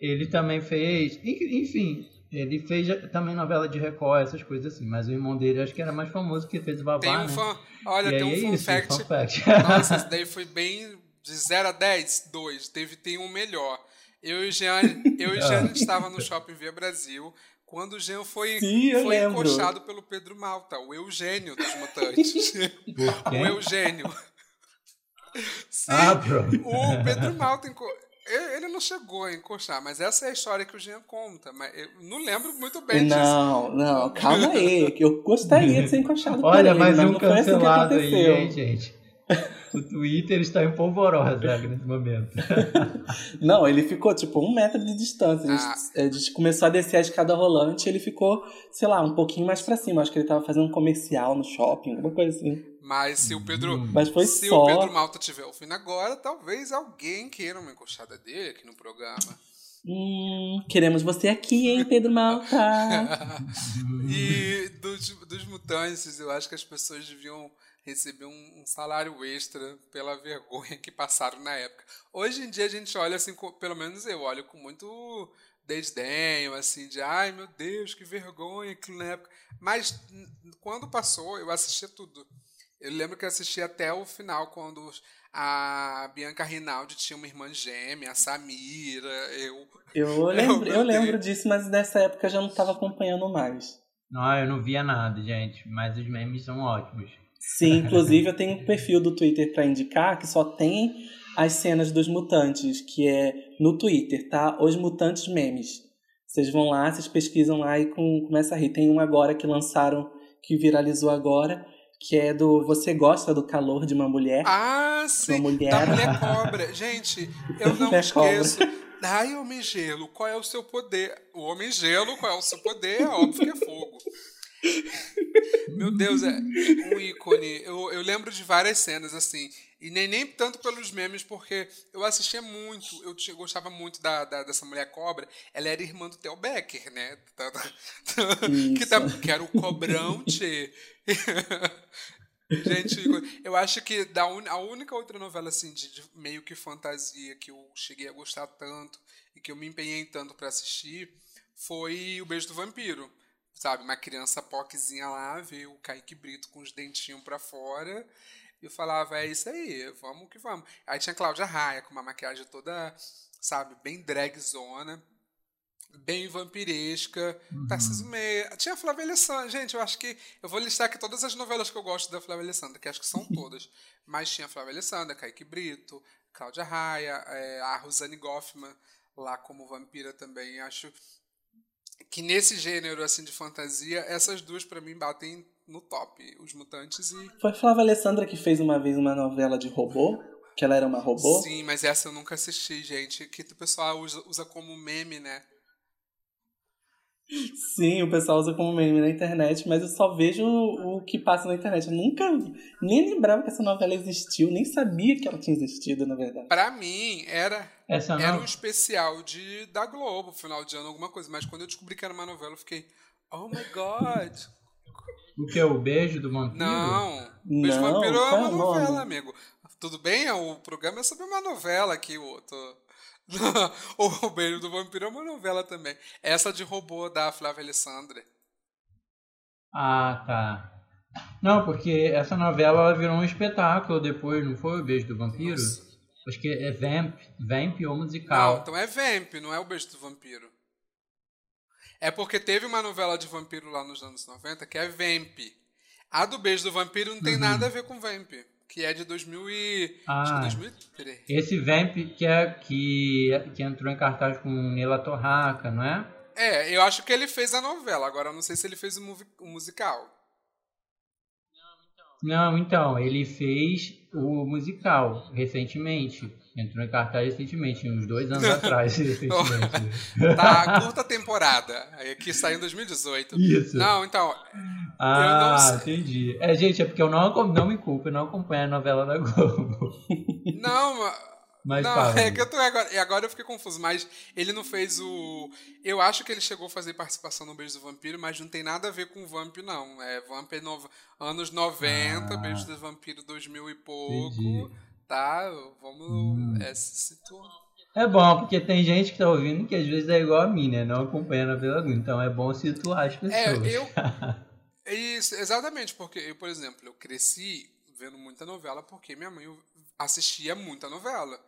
ele também fez. en- Enfim, ele fez também novela de Record, essas coisas assim. Mas o irmão dele acho que era mais famoso que fez o Babá. Tem um né? fã. Olha, E tem aí um é fun isso, fact. fun fact. Nossa, esse daí foi bem. De 0 a 10, 2. Teve, tem um melhor. Eu e o Jean, eu e Jean a gente estava no Shopping Via Brasil. Quando o Jean foi, Sim, foi lembro. encoxado pelo Pedro Malta, o Eugênio dos Mutantes. o? Eugênio. Sim, Ah, o Pedro Malta enco... ele não chegou a encoxar, mas essa é a história que o Jean conta. Mas eu não lembro muito bem disso. Não, não, calma aí, que eu gostaria de ser encoxado por Olha, ele, mais mas um não foi assim que cancelado aí, aconteceu. hein, gente? O Twitter está em polvorosa nesse momento. Não, ele ficou tipo um metro de distância. A gente, Ah. a gente começou a descer a escada rolante ele ficou, sei lá, um pouquinho mais pra cima. Acho que ele tava fazendo um comercial no shopping, alguma coisa assim. Mas se o Pedro. Mas foi se só. o Pedro Malta tiver ouvindo agora, talvez alguém queira uma encoxada dele aqui no programa. Hum, queremos você aqui, hein, Pedro Malta? e dos, dos mutantes, eu acho que as pessoas deviam receber um, um salário extra pela vergonha que passaram na época. Hoje em dia a gente olha assim, com- pelo menos eu olho com muito desdenho, assim, de ai meu Deus, que vergonha aquilo na época. Mas quando passou, eu assistia tudo. Eu lembro que eu assisti até o final, quando a Bianca Rinaldi tinha uma irmã gêmea, a Samira, eu. Eu lembro, eu lembro disso, mas nessa época eu já não tava acompanhando mais. Não, eu não via nada, gente. Mas os memes são ótimos. Sim, inclusive eu tenho um perfil do Twitter pra indicar que só tem as cenas dos mutantes, que é no Twitter, tá? Os Mutantes Memes. Vocês vão lá, vocês pesquisam lá e com, começa a rir. Tem um agora que lançaram, que viralizou agora, que é do Você Gosta do Calor de uma Mulher? Ah, sim. Uma mulher. Da mulher cobra. Gente, eu não Mulher cobra. esqueço. Ai, homem gelo, qual é o seu poder? O homem gelo, qual é o seu poder? É óbvio que é fogo. Meu Deus, é um ícone. Eu, eu lembro de várias cenas, assim. E nem, nem tanto pelos memes, porque eu assistia muito. Eu gostava muito da, da- dessa mulher cobra. Ela era irmã do Theo Becker, né? que, tá- que era o cobrão, tchê. Gente, eu acho que da un- a única outra novela assim de, de meio que fantasia que eu cheguei a gostar tanto e que eu me empenhei tanto pra assistir foi O Beijo do Vampiro. Sabe, uma criança poquezinha lá, vê o Kaique Brito com os dentinhos pra fora e eu falava, é isso aí, vamos que vamos. Aí tinha Cláudia Raia com uma maquiagem toda, sabe, bem dragzona, bem vampiresca, Tarcísio Meia. Tinha a Flávia Alessandra. Gente, eu acho que. Eu vou listar aqui todas as novelas que eu gosto da Flávia Alessandra, que acho que são todas. Mas tinha a Flávia Alessandra, Kaique Brito, Cláudia Raia, é, a Rosane Goffman lá como vampira também. Acho. Que nesse gênero assim de fantasia, essas duas para mim batem no top, os mutantes e Foi a Flávia Alessandra que fez uma vez uma novela de robô, que ela era uma robô. Sim, mas essa eu nunca assisti, gente, que o pessoal usa, usa como meme, né? Sim, o pessoal usa como meme na internet, mas eu só vejo o, o que passa na internet. Eu nunca, nem lembrava que essa novela existiu, nem sabia que ela tinha existido, na verdade. Pra mim, era, Essa era não. um especial de, da Globo, final de ano, alguma coisa. Mas quando eu descobri que era uma novela, eu fiquei, oh my god. O que? O beijo do vampiro? Não, Beijo Não, Vampiro é é uma o novela, nome? amigo. Tudo bem, o programa é sobre uma novela aqui, o outro. o Beijo do Vampiro é uma novela também. Essa de robô da Flávia Alessandra. Ah, tá. Não, porque essa novela ela virou um espetáculo depois, não foi o beijo do vampiro? Nossa. Acho que é Vamp, Vamp ou Não, musical. então é Vamp, não é o Beijo do Vampiro. É porque teve uma novela de vampiro lá nos anos 90 que é Vamp. A do Beijo do Vampiro não tem Uhum. nada a ver com Vamp, que é de 2000 e... Ah. 2003. Esse Vamp que, é, que, que entrou em cartaz com Nela Torraca, não é? É, eu acho que ele fez a novela, agora eu não sei se ele fez o, o musical. Não, então, ele fez o musical recentemente. Entrou em cartaz recentemente, uns dois anos atrás. Tá, curta temporada, que saiu em 2018. Isso. Não, então, ah, sei. entendi. É, gente, é porque eu não, não me culpo, eu não acompanho a novela da Globo. não, Mas não, fala, é que eu tô agora, e agora eu fiquei confuso, mas ele não fez o. Eu acho que ele chegou a fazer participação no Beijo do Vampiro, mas não tem nada a ver com Vamp, não. É Vamp é nova- anos 90, Ah. Beijo do Vampiro 2000 e pouco. Entendi. Tá, vamos Hum. é, se situar. É bom, porque tem gente que tá ouvindo que às vezes é igual a mim, né? Não acompanha a Globo. Então é bom situar as pessoas. É, eu. Isso, exatamente, porque eu, por exemplo, eu cresci vendo muita novela porque minha mãe assistia muita novela.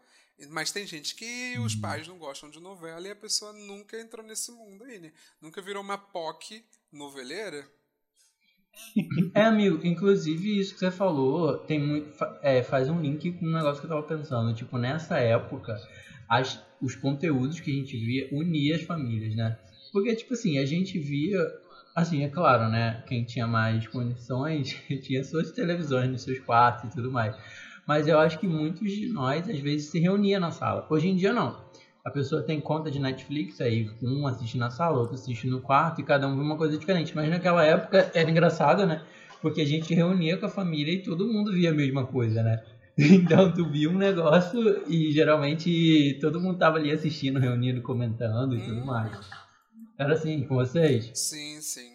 Mas tem gente que os pais não gostam de novela e a pessoa nunca entrou nesse mundo aí, né? Nunca virou uma POC noveleira. É, amigo, inclusive isso que você falou tem muito, é, faz um link com um negócio que eu tava pensando. Tipo, nessa época, as, os conteúdos que a gente via unia as famílias, né? Porque, tipo assim, a gente via. Assim, é claro, né? Quem tinha mais condições tinha suas televisões nos seus quartos e tudo mais. Mas eu acho que muitos de nós, às vezes, se reunia na sala. Hoje em dia, não. A pessoa tem conta de Netflix, aí um assiste na sala, outro assiste no quarto e cada um vê uma coisa diferente. Mas naquela época era engraçado, né? Porque a gente reunia com a família e todo mundo via a mesma coisa, né? Então tu via um negócio e geralmente todo mundo tava ali assistindo, reunindo, comentando e tudo Hum. mais. Era assim com vocês? Sim, sim.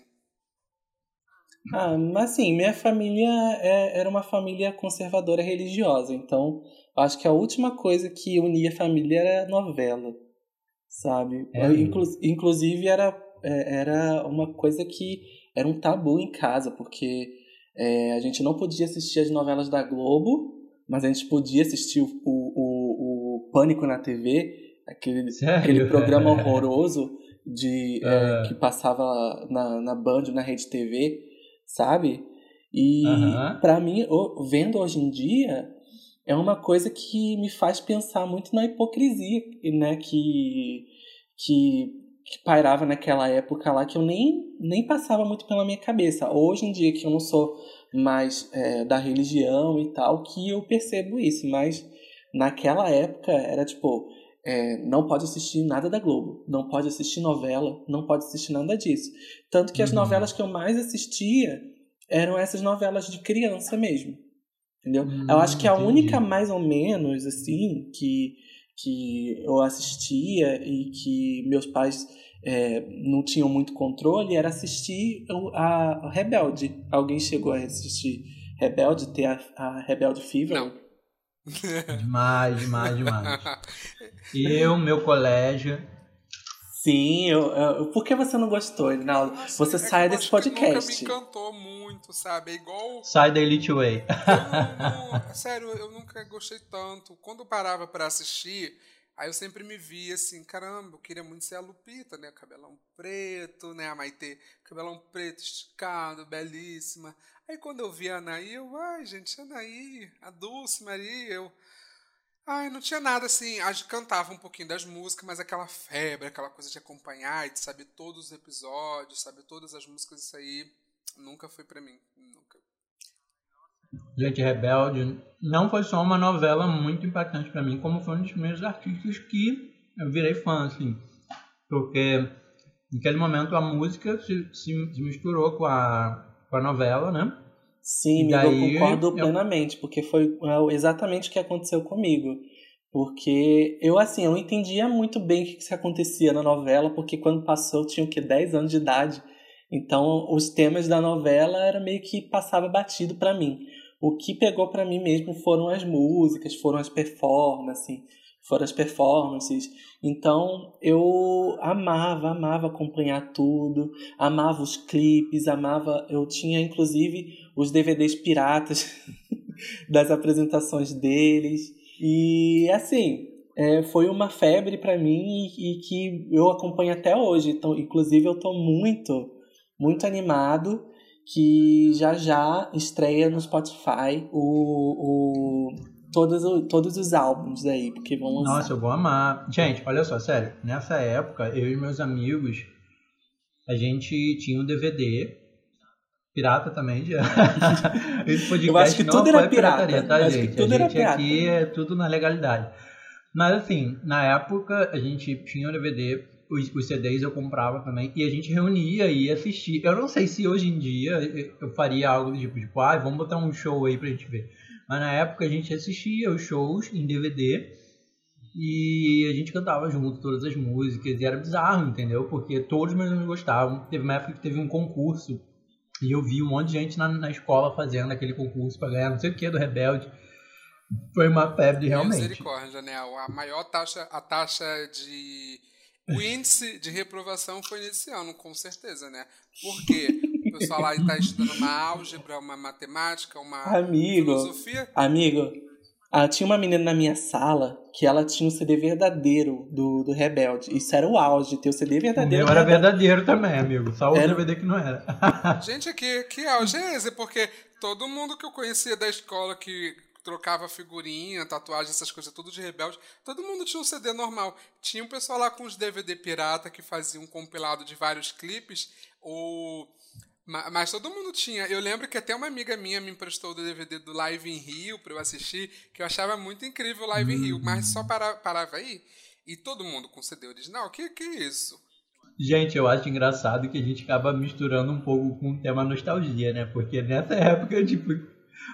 Ah, mas assim, minha família é- era uma família conservadora religiosa, então acho que a última coisa que unia a família era a novela, sabe? É inclu- inclusive era, é, era uma coisa que era um tabu em casa, porque é, a gente não podia assistir as novelas da Globo, mas a gente podia assistir o, o, o Pânico na TV, aquele, Sério? aquele programa horroroso de, é, Ah. que passava na, na Band, na Rede TV, sabe? E Aham. pra mim, vendo hoje em dia, é uma coisa que me faz pensar muito na hipocrisia, né? Que, que, que pairava naquela época lá, que eu nem, nem passava muito pela minha cabeça. Hoje em dia, que eu não sou mais é, da religião e tal, que eu percebo isso, mas naquela época era tipo. É, não pode assistir nada da Globo, não pode assistir novela, não pode assistir nada disso. Tanto que as Uhum. novelas que eu mais assistia eram essas novelas de criança mesmo. Entendeu? Hum, eu acho que a entendi. única, mais ou menos, assim, que, que eu assistia e que meus pais é, não tinham muito controle era assistir a Rebelde. Alguém chegou a assistir Rebelde, ter a, a Rebelde Fever? Não. Demais, demais, demais. E eu, meu colégio. Sim, eu, eu- por que você não gostou, Edinaldo? Nossa, Você é sai desse podcast. Nunca me encantou muito, sabe? É igual. Sai da Elite Way. Eu não- sério, eu nunca gostei tanto. Quando eu parava pra assistir, aí eu sempre me via assim, caramba, eu queria muito ser a Lupita, né? Cabelão preto, né? A Maitê, cabelão preto, esticado, belíssima. Aí quando eu vi a Anaí, eu, ai, gente, Anaí, a Dulce Maria, eu. Ai, não tinha nada assim. A gente cantava um pouquinho das músicas, mas aquela febre, aquela coisa de acompanhar e de saber todos os episódios, saber todas as músicas, isso aí nunca foi pra mim. Nunca. Gente, Rebelde não foi só uma novela muito impactante pra mim, como foi um dos primeiros artistas que eu virei fã, assim. Porque naquele momento a música se, se, se misturou com a, com a novela, né? Sim, amigo, daí, eu concordo eu- plenamente, porque foi é, exatamente o que aconteceu comigo. Porque eu, assim, eu não entendia muito bem o que, que se acontecia na novela, porque quando passou eu tinha o quê? 10 anos de idade. Então, os temas da novela era meio que passava batido pra mim. O que pegou pra mim mesmo foram as músicas, foram as performances, foram as performances. Então, eu amava, amava acompanhar tudo, amava os clipes, amava, eu tinha inclusive os DVDs piratas das apresentações deles. E assim, é, foi uma febre pra mim e, e que eu acompanho até hoje. Então, inclusive, eu tô muito, muito animado que já já estreia no Spotify o, o, todos, todos os álbuns aí, porque vão lançar. Nossa, eu vou amar. Gente, olha só, sério. Nessa época, eu e meus amigos, a gente tinha um DVD. Pirata também, já. Esse podcast Eu acho que não tudo era pirata. tá, acho que gente? tudo a era gente pirata. aqui é tudo na legalidade. Mas assim, na época, a gente tinha um DVD, os, os CDs eu comprava também, e a gente reunia e assistia. Eu não sei se hoje em dia eu faria algo do tipo, tipo, ah, vamos botar um show aí pra gente ver. Mas na época a gente assistia os shows em DVD e a gente cantava junto todas as músicas e era bizarro, entendeu? Porque todos meus amigos gostavam. Teve uma época que teve um concurso e eu vi um monte de gente na, na escola fazendo aquele concurso pra ganhar não sei o que do Rebelde. Foi uma febre realmente. Misericórdia, né? A maior taxa, a taxa de. O índice de reprovação foi nesse ano, com certeza, né? Porque pessoal lá está estudando uma álgebra, uma matemática, uma Amigo. filosofia. Amigo, ah, tinha uma menina na minha sala que ela tinha um CD verdadeiro do, do Rebelde. Isso era o auge, ter o CD O verdadeiro. meu era verdadeiro também, amigo. Só o Era- DVD que não era. Gente, que, que auge é esse? Porque todo mundo que eu conhecia da escola que trocava figurinha, tatuagem, essas coisas tudo de rebelde, todo mundo tinha um CD normal. Tinha um pessoal lá com os DVD pirata que fazia um compilado de vários clipes, ou... ma- Mas todo mundo tinha. Eu lembro que até uma amiga minha me emprestou o DVD do Live em Rio pra eu assistir, que eu achava muito incrível o Live em Rio, mas só para, parava aí. E todo mundo com CD original? Que que é isso? Gente, eu acho engraçado que a gente acaba misturando um pouco com o tema nostalgia, né? Porque nessa época, tipo,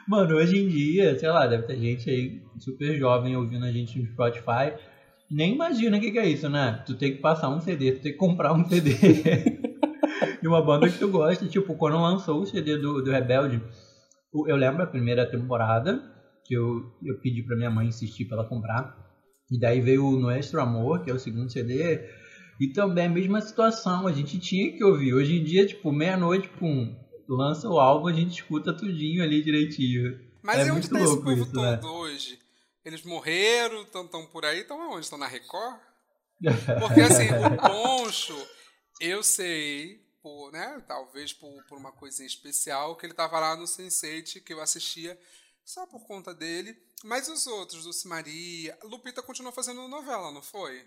mano, hoje em dia, sei lá, deve ter gente aí super jovem ouvindo a gente no Spotify. Nem imagina o que, que é isso, né? Tu tem que passar um CD, tu tem que comprar um CD. e uma banda que tu gosta, tipo, quando lançou o CD do, do Rebelde, eu lembro a primeira temporada, que eu, eu pedi pra minha mãe insistir pra ela comprar. E daí veio o Nuestro Amor, que é o segundo CD. E também a mesma situação, a gente tinha que ouvir. Hoje em dia, tipo, meia-noite, pum, lança o álbum, a gente escuta tudinho ali direitinho. Mas É e onde muito tá esse povo isso, né? todo hoje? Eles morreram, estão por aí, estão aonde? Estão na Record? Porque assim, o Poncho, eu sei, por, né, talvez por, por uma coisinha especial, que ele tava lá no Sense8, que eu assistia só por conta dele. Mas os outros, Dulce Maria, Lupita continuou fazendo novela, não foi?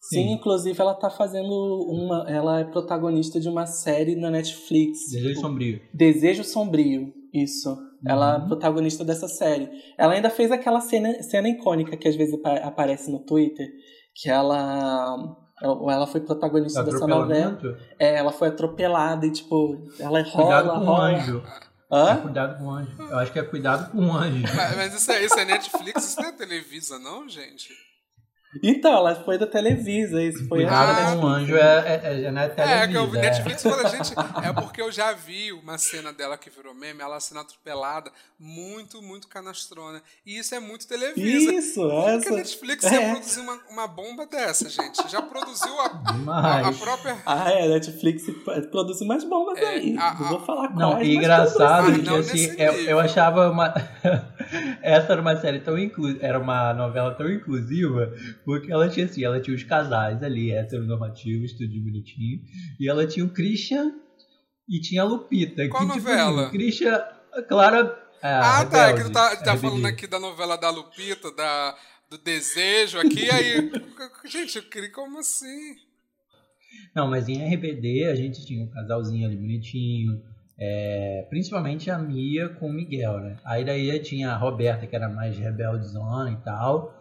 Sim, Sim. inclusive ela tá fazendo uma. Ela é protagonista de uma série na Netflix. Desejo Sombrio. Desejo Sombrio, isso. Ela é Uhum. protagonista dessa série. Ela ainda fez aquela cena, cena icônica que às vezes apa- aparece no Twitter, que ela. Ela ela foi protagonista dessa novela. É, ela foi atropelada e, tipo, ela rola, Cuidado com o rola. anjo. É Hã? cuidado com o anjo. Eu acho que é cuidado com o anjo. Mas, mas isso, é, isso é Netflix, isso não é Televisa, não, gente? Então, ela foi da Televisa, isso foi Cuidado a com o anjo é, é, é, não é É, Televisa. que eu vi é. Netflix e falei, gente, é porque eu já vi uma cena dela que virou meme, ela sendo atropelada, muito, muito canastrona. E isso é muito Televisa. Isso, Por que a essa. Netflix ia É. produzir uma, uma bomba dessa, gente? Já produziu a, a, a própria. Ah, é, a Netflix produz umas bombas É, aí. a- Não vou falar Não, quais, e mas engraçado Mas que não assim, eu, eu achava uma. Essa era uma série tão inclusiva, era uma novela tão inclusiva, porque ela tinha assim, ela tinha os casais ali, heteronormativos, tudo bonitinho, e ela tinha o Christian e tinha a Lupita. Qual que, tipo novela? assim, o Christian, Clara. Ah, tá. É que Rebelde, tu tá, tá falando aqui da novela da Lupita, da, do desejo aqui, aí. Gente, eu queria como assim? Não, mas em RBD a gente tinha um casalzinho ali bonitinho. é, principalmente a Mia com o Miguel, né? Aí daí tinha a Roberta, que era mais rebeldezona e tal.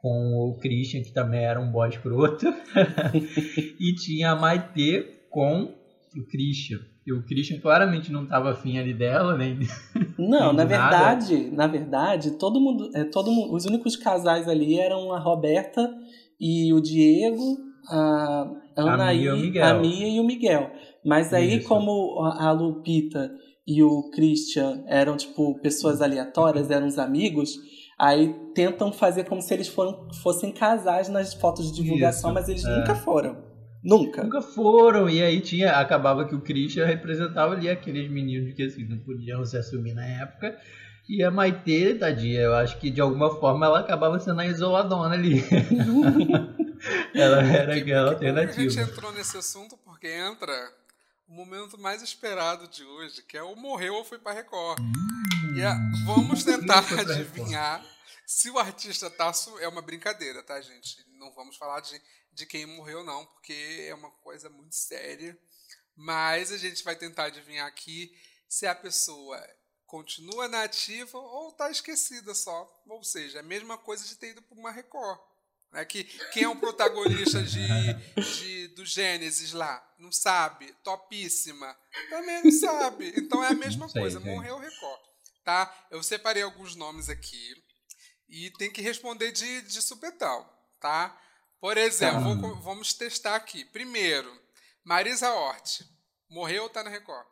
Com o Christian, que também era um boy escroto. e tinha a Maitê com o Christian. E o Christian claramente não tava afim ali dela, nem. Não, na Nada. verdade, na verdade, todo mundo, é, todo mundo, os únicos casais ali eram a Roberta e o Diego, a Anaí, Mia e o Miguel. a Mia e o Miguel. Mas aí, Isso. como a a Lupita e o Christian eram, tipo, pessoas aleatórias, eram os amigos, aí tentam fazer como se eles foram, fossem casais nas fotos de divulgação, Isso, mas eles é. nunca foram. Nunca. Nunca foram. E aí tinha. Acabava que o Christian representava ali aqueles meninos que assim, não podiam se assumir na época. E a Maitê, tadinha, eu acho que de alguma forma ela acabava sendo a isoladona ali. ela era Que- aquela que que A gente alternativa. entrou nesse assunto porque entra o momento mais esperado de hoje, que é o morreu ou foi pra Record. E a- vamos tentar adivinhar se o artista tá. É uma brincadeira, tá, gente? Não vamos falar de, de quem morreu, não, porque é uma coisa muito séria. Mas a gente vai tentar adivinhar aqui se a pessoa continua na ativa ou tá esquecida só. Ou seja, a mesma coisa de ter ido pra uma Record. Né? Que, quem é o protagonista de, de- do Gênesis lá? Não sabe. Topíssima. Também não sabe. Então é a mesma coisa. Morreu Record. Tá? Eu separei alguns nomes aqui. E tem que responder de, de supetão. Tá? Por exemplo, vou co- vamos testar aqui. Primeiro, Marisa Hort. Morreu ou tá na Record?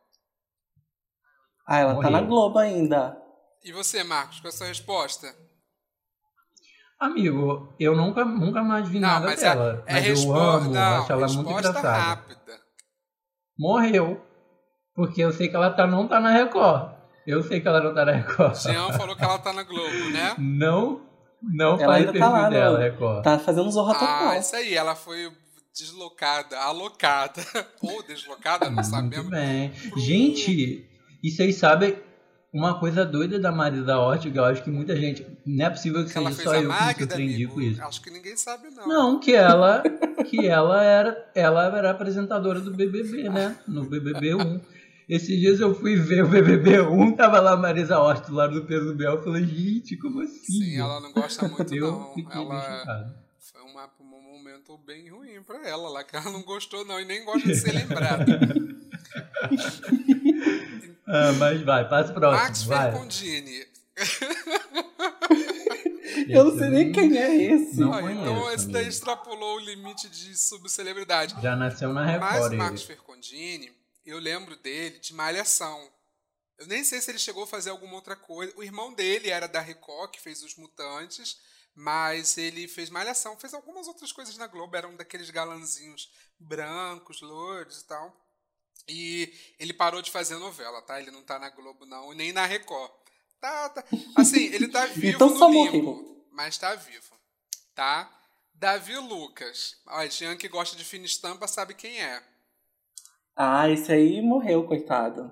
Ah, ela tá Morreu. na Globo ainda. E você, Marcos, qual é a sua resposta? Amigo, eu nunca, nunca mais vi Não, nada mas dela. é, é mas eu respo- amo, não, acho ela muito resposta engraçada. rápida. Morreu. Porque eu sei que ela tá, não tá na Record. Eu sei que ela não tá na Record. Jean falou que ela tá na Globo, né? Não, não Ela faz ainda perfil tá lá, dela? Record. Tá fazendo zorra total. Ah, isso aí, ela foi deslocada, alocada. Ou deslocada, não Muito sabemos. bem. Gente, e vocês sabem uma coisa doida da Marisa que eu acho que muita gente. Não é possível que Que seja só eu que me Magda, surpreendi amigo. com isso. Acho que ninguém sabe, não. Não, que ela, que ela era, ela era apresentadora do BBB, né? No BBB 1. Esses dias eu fui ver o BBB 1, tava lá a Marisa Hort do lado do Pedro Bel, eu falei, gente, como assim? Sim, ela não gosta muito, eu não. Ela foi uma- um momento bem ruim pra ela lá, que ela não gostou, não, e nem gosta de ser lembrada. Ah, mas vai, passa o próximo, Max vai. Fercondini. Eu não sei nem quem é esse. Não então esse daí amigo. extrapolou o limite de subcelebridade. Já nasceu na Mas Record o Marcos ele. Fercondini, eu lembro dele de Malhação. Eu nem sei se ele chegou a fazer alguma outra coisa. O irmão dele era da Record, que fez Os Mutantes, mas ele fez Malhação. Fez algumas outras coisas na Globo, era um daqueles galanzinhos brancos, loiros e tal. E ele parou de fazer novela, tá? Ele não tá na Globo, não, nem na Record. Tá, tá. Assim, ele tá vivo Então no limbo, mas tá vivo, tá? Davi Lucas. Ó, Jean que gosta de fina estampa sabe quem é. Ah, esse aí morreu, coitado.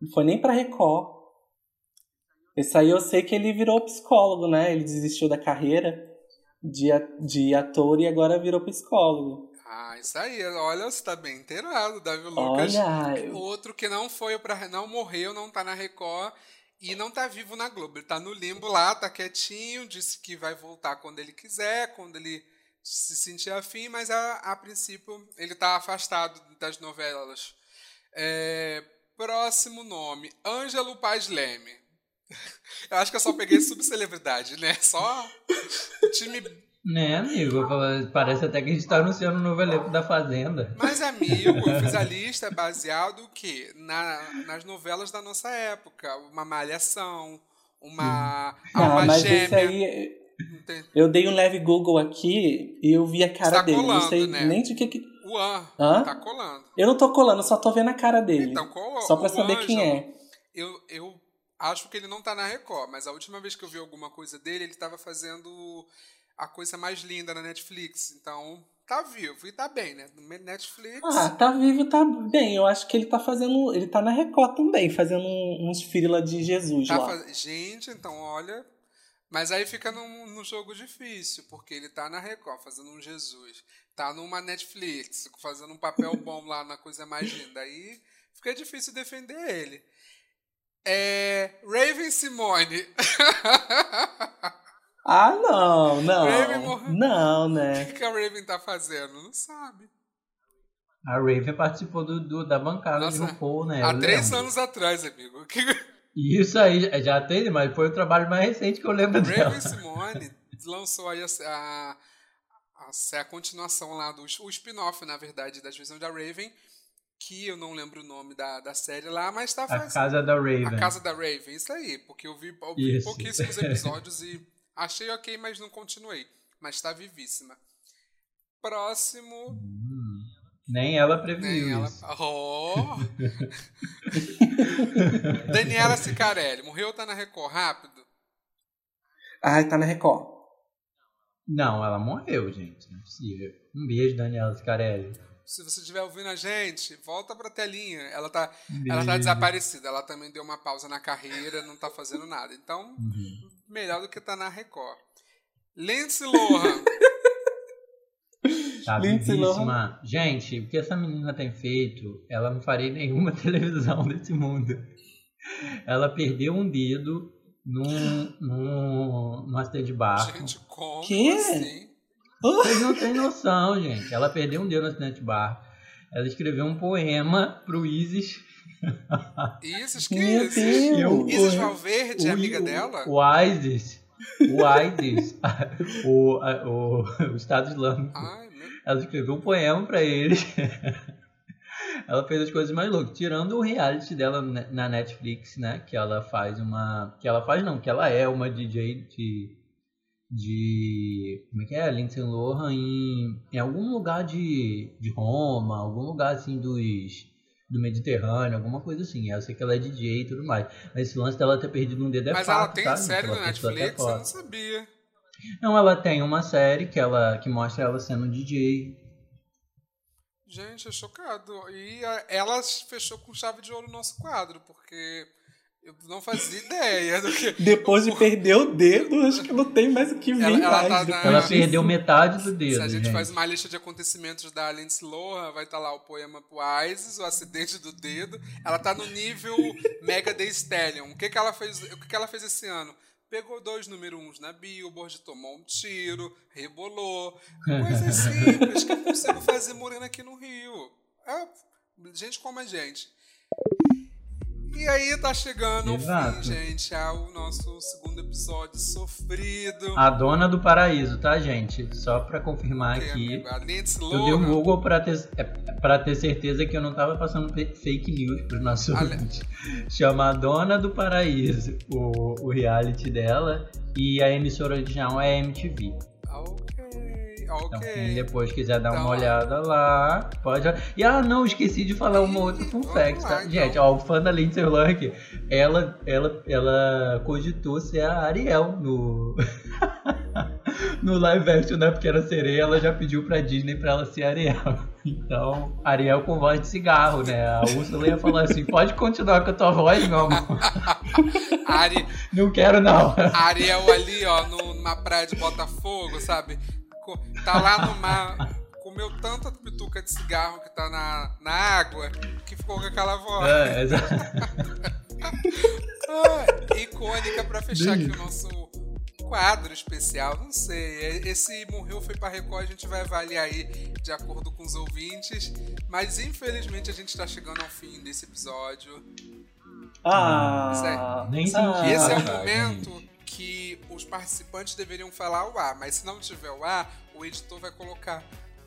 Não foi nem pra Record. Esse aí eu sei que ele virou psicólogo, né? Ele desistiu da carreira de, de ator e agora virou psicólogo. Ah, isso aí. Olha, você tá bem inteirado, Davi Lucas. Olha, eu- Outro que não foi para não morreu, não tá na Record e não tá vivo na Globo. Ele tá no limbo lá, tá quietinho, disse que vai voltar quando ele quiser, quando ele se sentir afim, mas a, a princípio ele tá afastado das novelas. É, próximo nome, Ângelo Paz Leme. Eu acho que eu só peguei subcelebridade, né? Só o time Né, amigo? Parece até que a gente tá anunciando o novo elenco da Fazenda. Mas, amigo, eu fiz a lista baseado o quê? Na, nas novelas da nossa época. Uma Malhação, uma ah, Alma mas esse Gêmea. aí. Eu dei um leve Google aqui e eu vi a cara Está dele. colando, não sei né? nem de que. que... O An Hã? tá colando. Eu não tô colando, só tô vendo a cara dele. Então, qual só pra saber quem Ângelo, é. Eu, eu acho que ele não tá na Record, mas a última vez que eu vi alguma coisa dele, ele tava fazendo a coisa mais linda na Netflix. Então, tá vivo e tá bem, né? No Netflix. Ah, tá vivo, tá bem. Eu acho que ele tá fazendo. Ele tá na Record também, fazendo uns frila de Jesus tá lá. faz- Gente, então olha. Mas aí fica num, num jogo difícil, porque ele tá na Record fazendo um Jesus. Tá numa Netflix, fazendo um papel bom lá na coisa mais linda. Aí fica difícil defender ele. É. Raven Simone. Ah, não, Raven não. morreu. Não, O né? que que a Raven tá fazendo? Não sabe. A Raven participou do, do- da bancada Nossa, de RuPaul, né? Há três anos atrás, amigo. Que- Isso aí já- teve, mas foi o trabalho mais recente que eu lembro dela. Raven Simone lançou aí a, a, a, a continuação lá do o spin-off, na verdade, da divisão da Raven, que eu não lembro o nome da, da série lá, mas tá A fazendo. Casa da Raven. A Casa da Raven, isso aí, porque eu vi, eu vi pouquíssimos episódios e achei ok, mas não continuei. Mas tá vivíssima. Próximo. Nem ela previu Nem ela. isso. Oh! Daniela Sicarelli, morreu ou tá na Record? Rápido. Ah, tá na Record. Não, ela morreu, gente. Não é possível. Um beijo, Daniela Scarelli. Se você estiver ouvindo a gente, volta pra telinha. Ela tá, ela tá desaparecida. Ela também deu uma pausa na carreira, não tá fazendo nada. Então, Uhum. melhor do que tá na Record. Lindsay Lohan. Tá Lindsay. Gente, o que essa menina tem feito, ela não faria nenhuma televisão desse mundo. Ela perdeu um dedo num, num, num acidente de barco. gente, como Quê? assim? Vocês não têm noção, gente. Ela perdeu um dedo no acidente de barco. Ela escreveu um poema pro Isis. Isis, que Meu Isis? Deus. Eu- Isis o- Valverde, é amiga o, dela? O ISIS. O ISIS. o, o, o Estado Islâmico. Ai, Ela escreveu um poema pra eles. ela fez as coisas mais loucas. Tirando o reality dela na Netflix, né? Que ela faz uma. Que ela faz não, que ela é uma DJ de. De. Como é que é? Lindsay Lohan em, em algum lugar de, de Roma, algum lugar assim dos. Do Mediterrâneo, alguma coisa assim. Eu sei que ela é DJ e tudo mais. Mas esse lance dela ter perdido um dedo é Mas fato, ela tem tá, série na Netflix? Eu não sabia. Não, ela tem uma série que ela que mostra ela sendo DJ. Gente, eu chocado. E a- ela fechou com chave de ouro o nosso quadro, porque eu não fazia ideia do que. Depois de perder o dedo, acho que não tem mais o que vir Ela- ela mais. tá na- Ela perdeu metade do dedo. Se a gente, gente. faz uma lista de acontecimentos da Lindsay Lohan, vai estar lá o poema pro Isis, o acidente do dedo. Ela tá no nível Mega The Stallion. O que, que ela fez? O que, que ela fez esse ano? Pegou dois número uns na Billboard, tomou um tiro, rebolou. Coisas simples que eu consigo fazer morando aqui no Rio. É, gente como a gente. E aí tá chegando ao Exato. fim, gente, ao nosso segundo episódio sofrido. A dona do paraíso, tá, gente? Só pra confirmar Que, aqui. Eu dei Lohan. Google pra ter, é, pra ter certeza que eu não tava passando fake news pros nossos Ale- ouvintes. Chama a Dona do Paraíso, o, o reality dela. E a emissora original é a MTV. Ok, Então, ok. quem depois quiser dar Então, uma olhada lá, pode. E ah, não, esqueci de falar uma outra fun fact, tá? então. Gente, ó, o fã da Lindsay Lohan ela, ela, ela cogitou ser a Ariel no. no live action, né? Porque era sereia, ela já pediu pra Disney pra ela ser Ariel. Então, Ariel com voz de cigarro, né? A Úrsula ia falar assim: pode continuar com a tua voz, meu amor. Ari, Não quero, não. Ariel ali, ó, numa praia de Botafogo, sabe? Tá lá no mar, comeu tanta pituca de cigarro que tá na, na água, que ficou com aquela voz. É, exato. Ah, icônica pra fechar aqui o nosso quadro especial. Não sei, esse morreu foi pra Record, a gente vai avaliar aí de acordo com os ouvintes. Mas infelizmente a gente tá chegando ao fim desse episódio. Ah, Nem senti. Esse é o Ah, momento que os participantes deveriam falar o A, mas se não tiver o A, o editor vai colocar.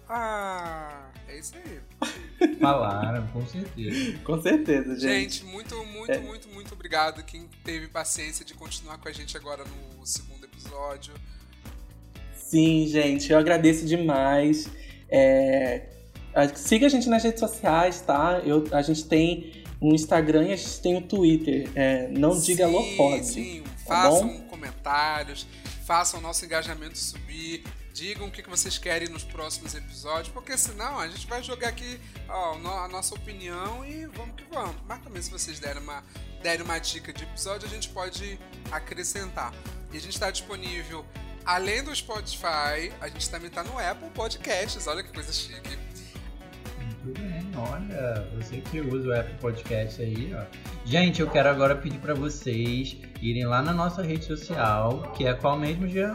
Ah, é isso aí. Falaram, com certeza. Com certeza, gente. Gente, muito, muito, muito, muito obrigado quem teve paciência de continuar com a gente agora no segundo episódio. Sim, gente, eu agradeço demais. É, Siga a gente nas redes sociais, tá? Eu, a gente tem um Instagram e a gente tem um Twitter. É, não diga sim, alô pode. Sim, tá façam bom? Comentários, façam o nosso engajamento subir. Digam o que vocês querem nos próximos episódios, porque senão a gente vai jogar aqui ó, a nossa opinião e vamos que vamos. Mas também se vocês derem uma, derem uma dica de episódio, a gente pode acrescentar. E a gente está disponível, além do Spotify, a gente também está no Apple Podcasts. Olha que coisa chique. Muito bem, olha, você que usa o Apple Podcast aí, ó. Gente, eu quero agora pedir para vocês irem lá na nossa rede social, que é qual mesmo, Jean?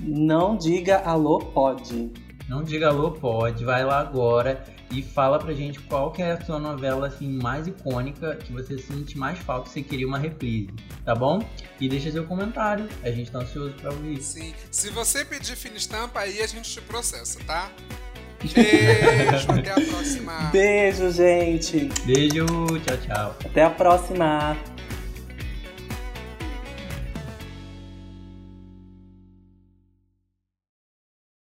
Não diga alô, pode. Não diga alô, pode. Vai lá agora e fala pra gente qual que é a sua novela assim mais icônica que você sente mais falta, que você queria uma reprise, tá bom? E deixa seu comentário, a gente tá ansioso pra ouvir. Sim, se você pedir fina estampa, aí a gente te processa, tá? Beijo, até a próxima. Beijo, gente. Beijo, tchau, tchau. Até a próxima.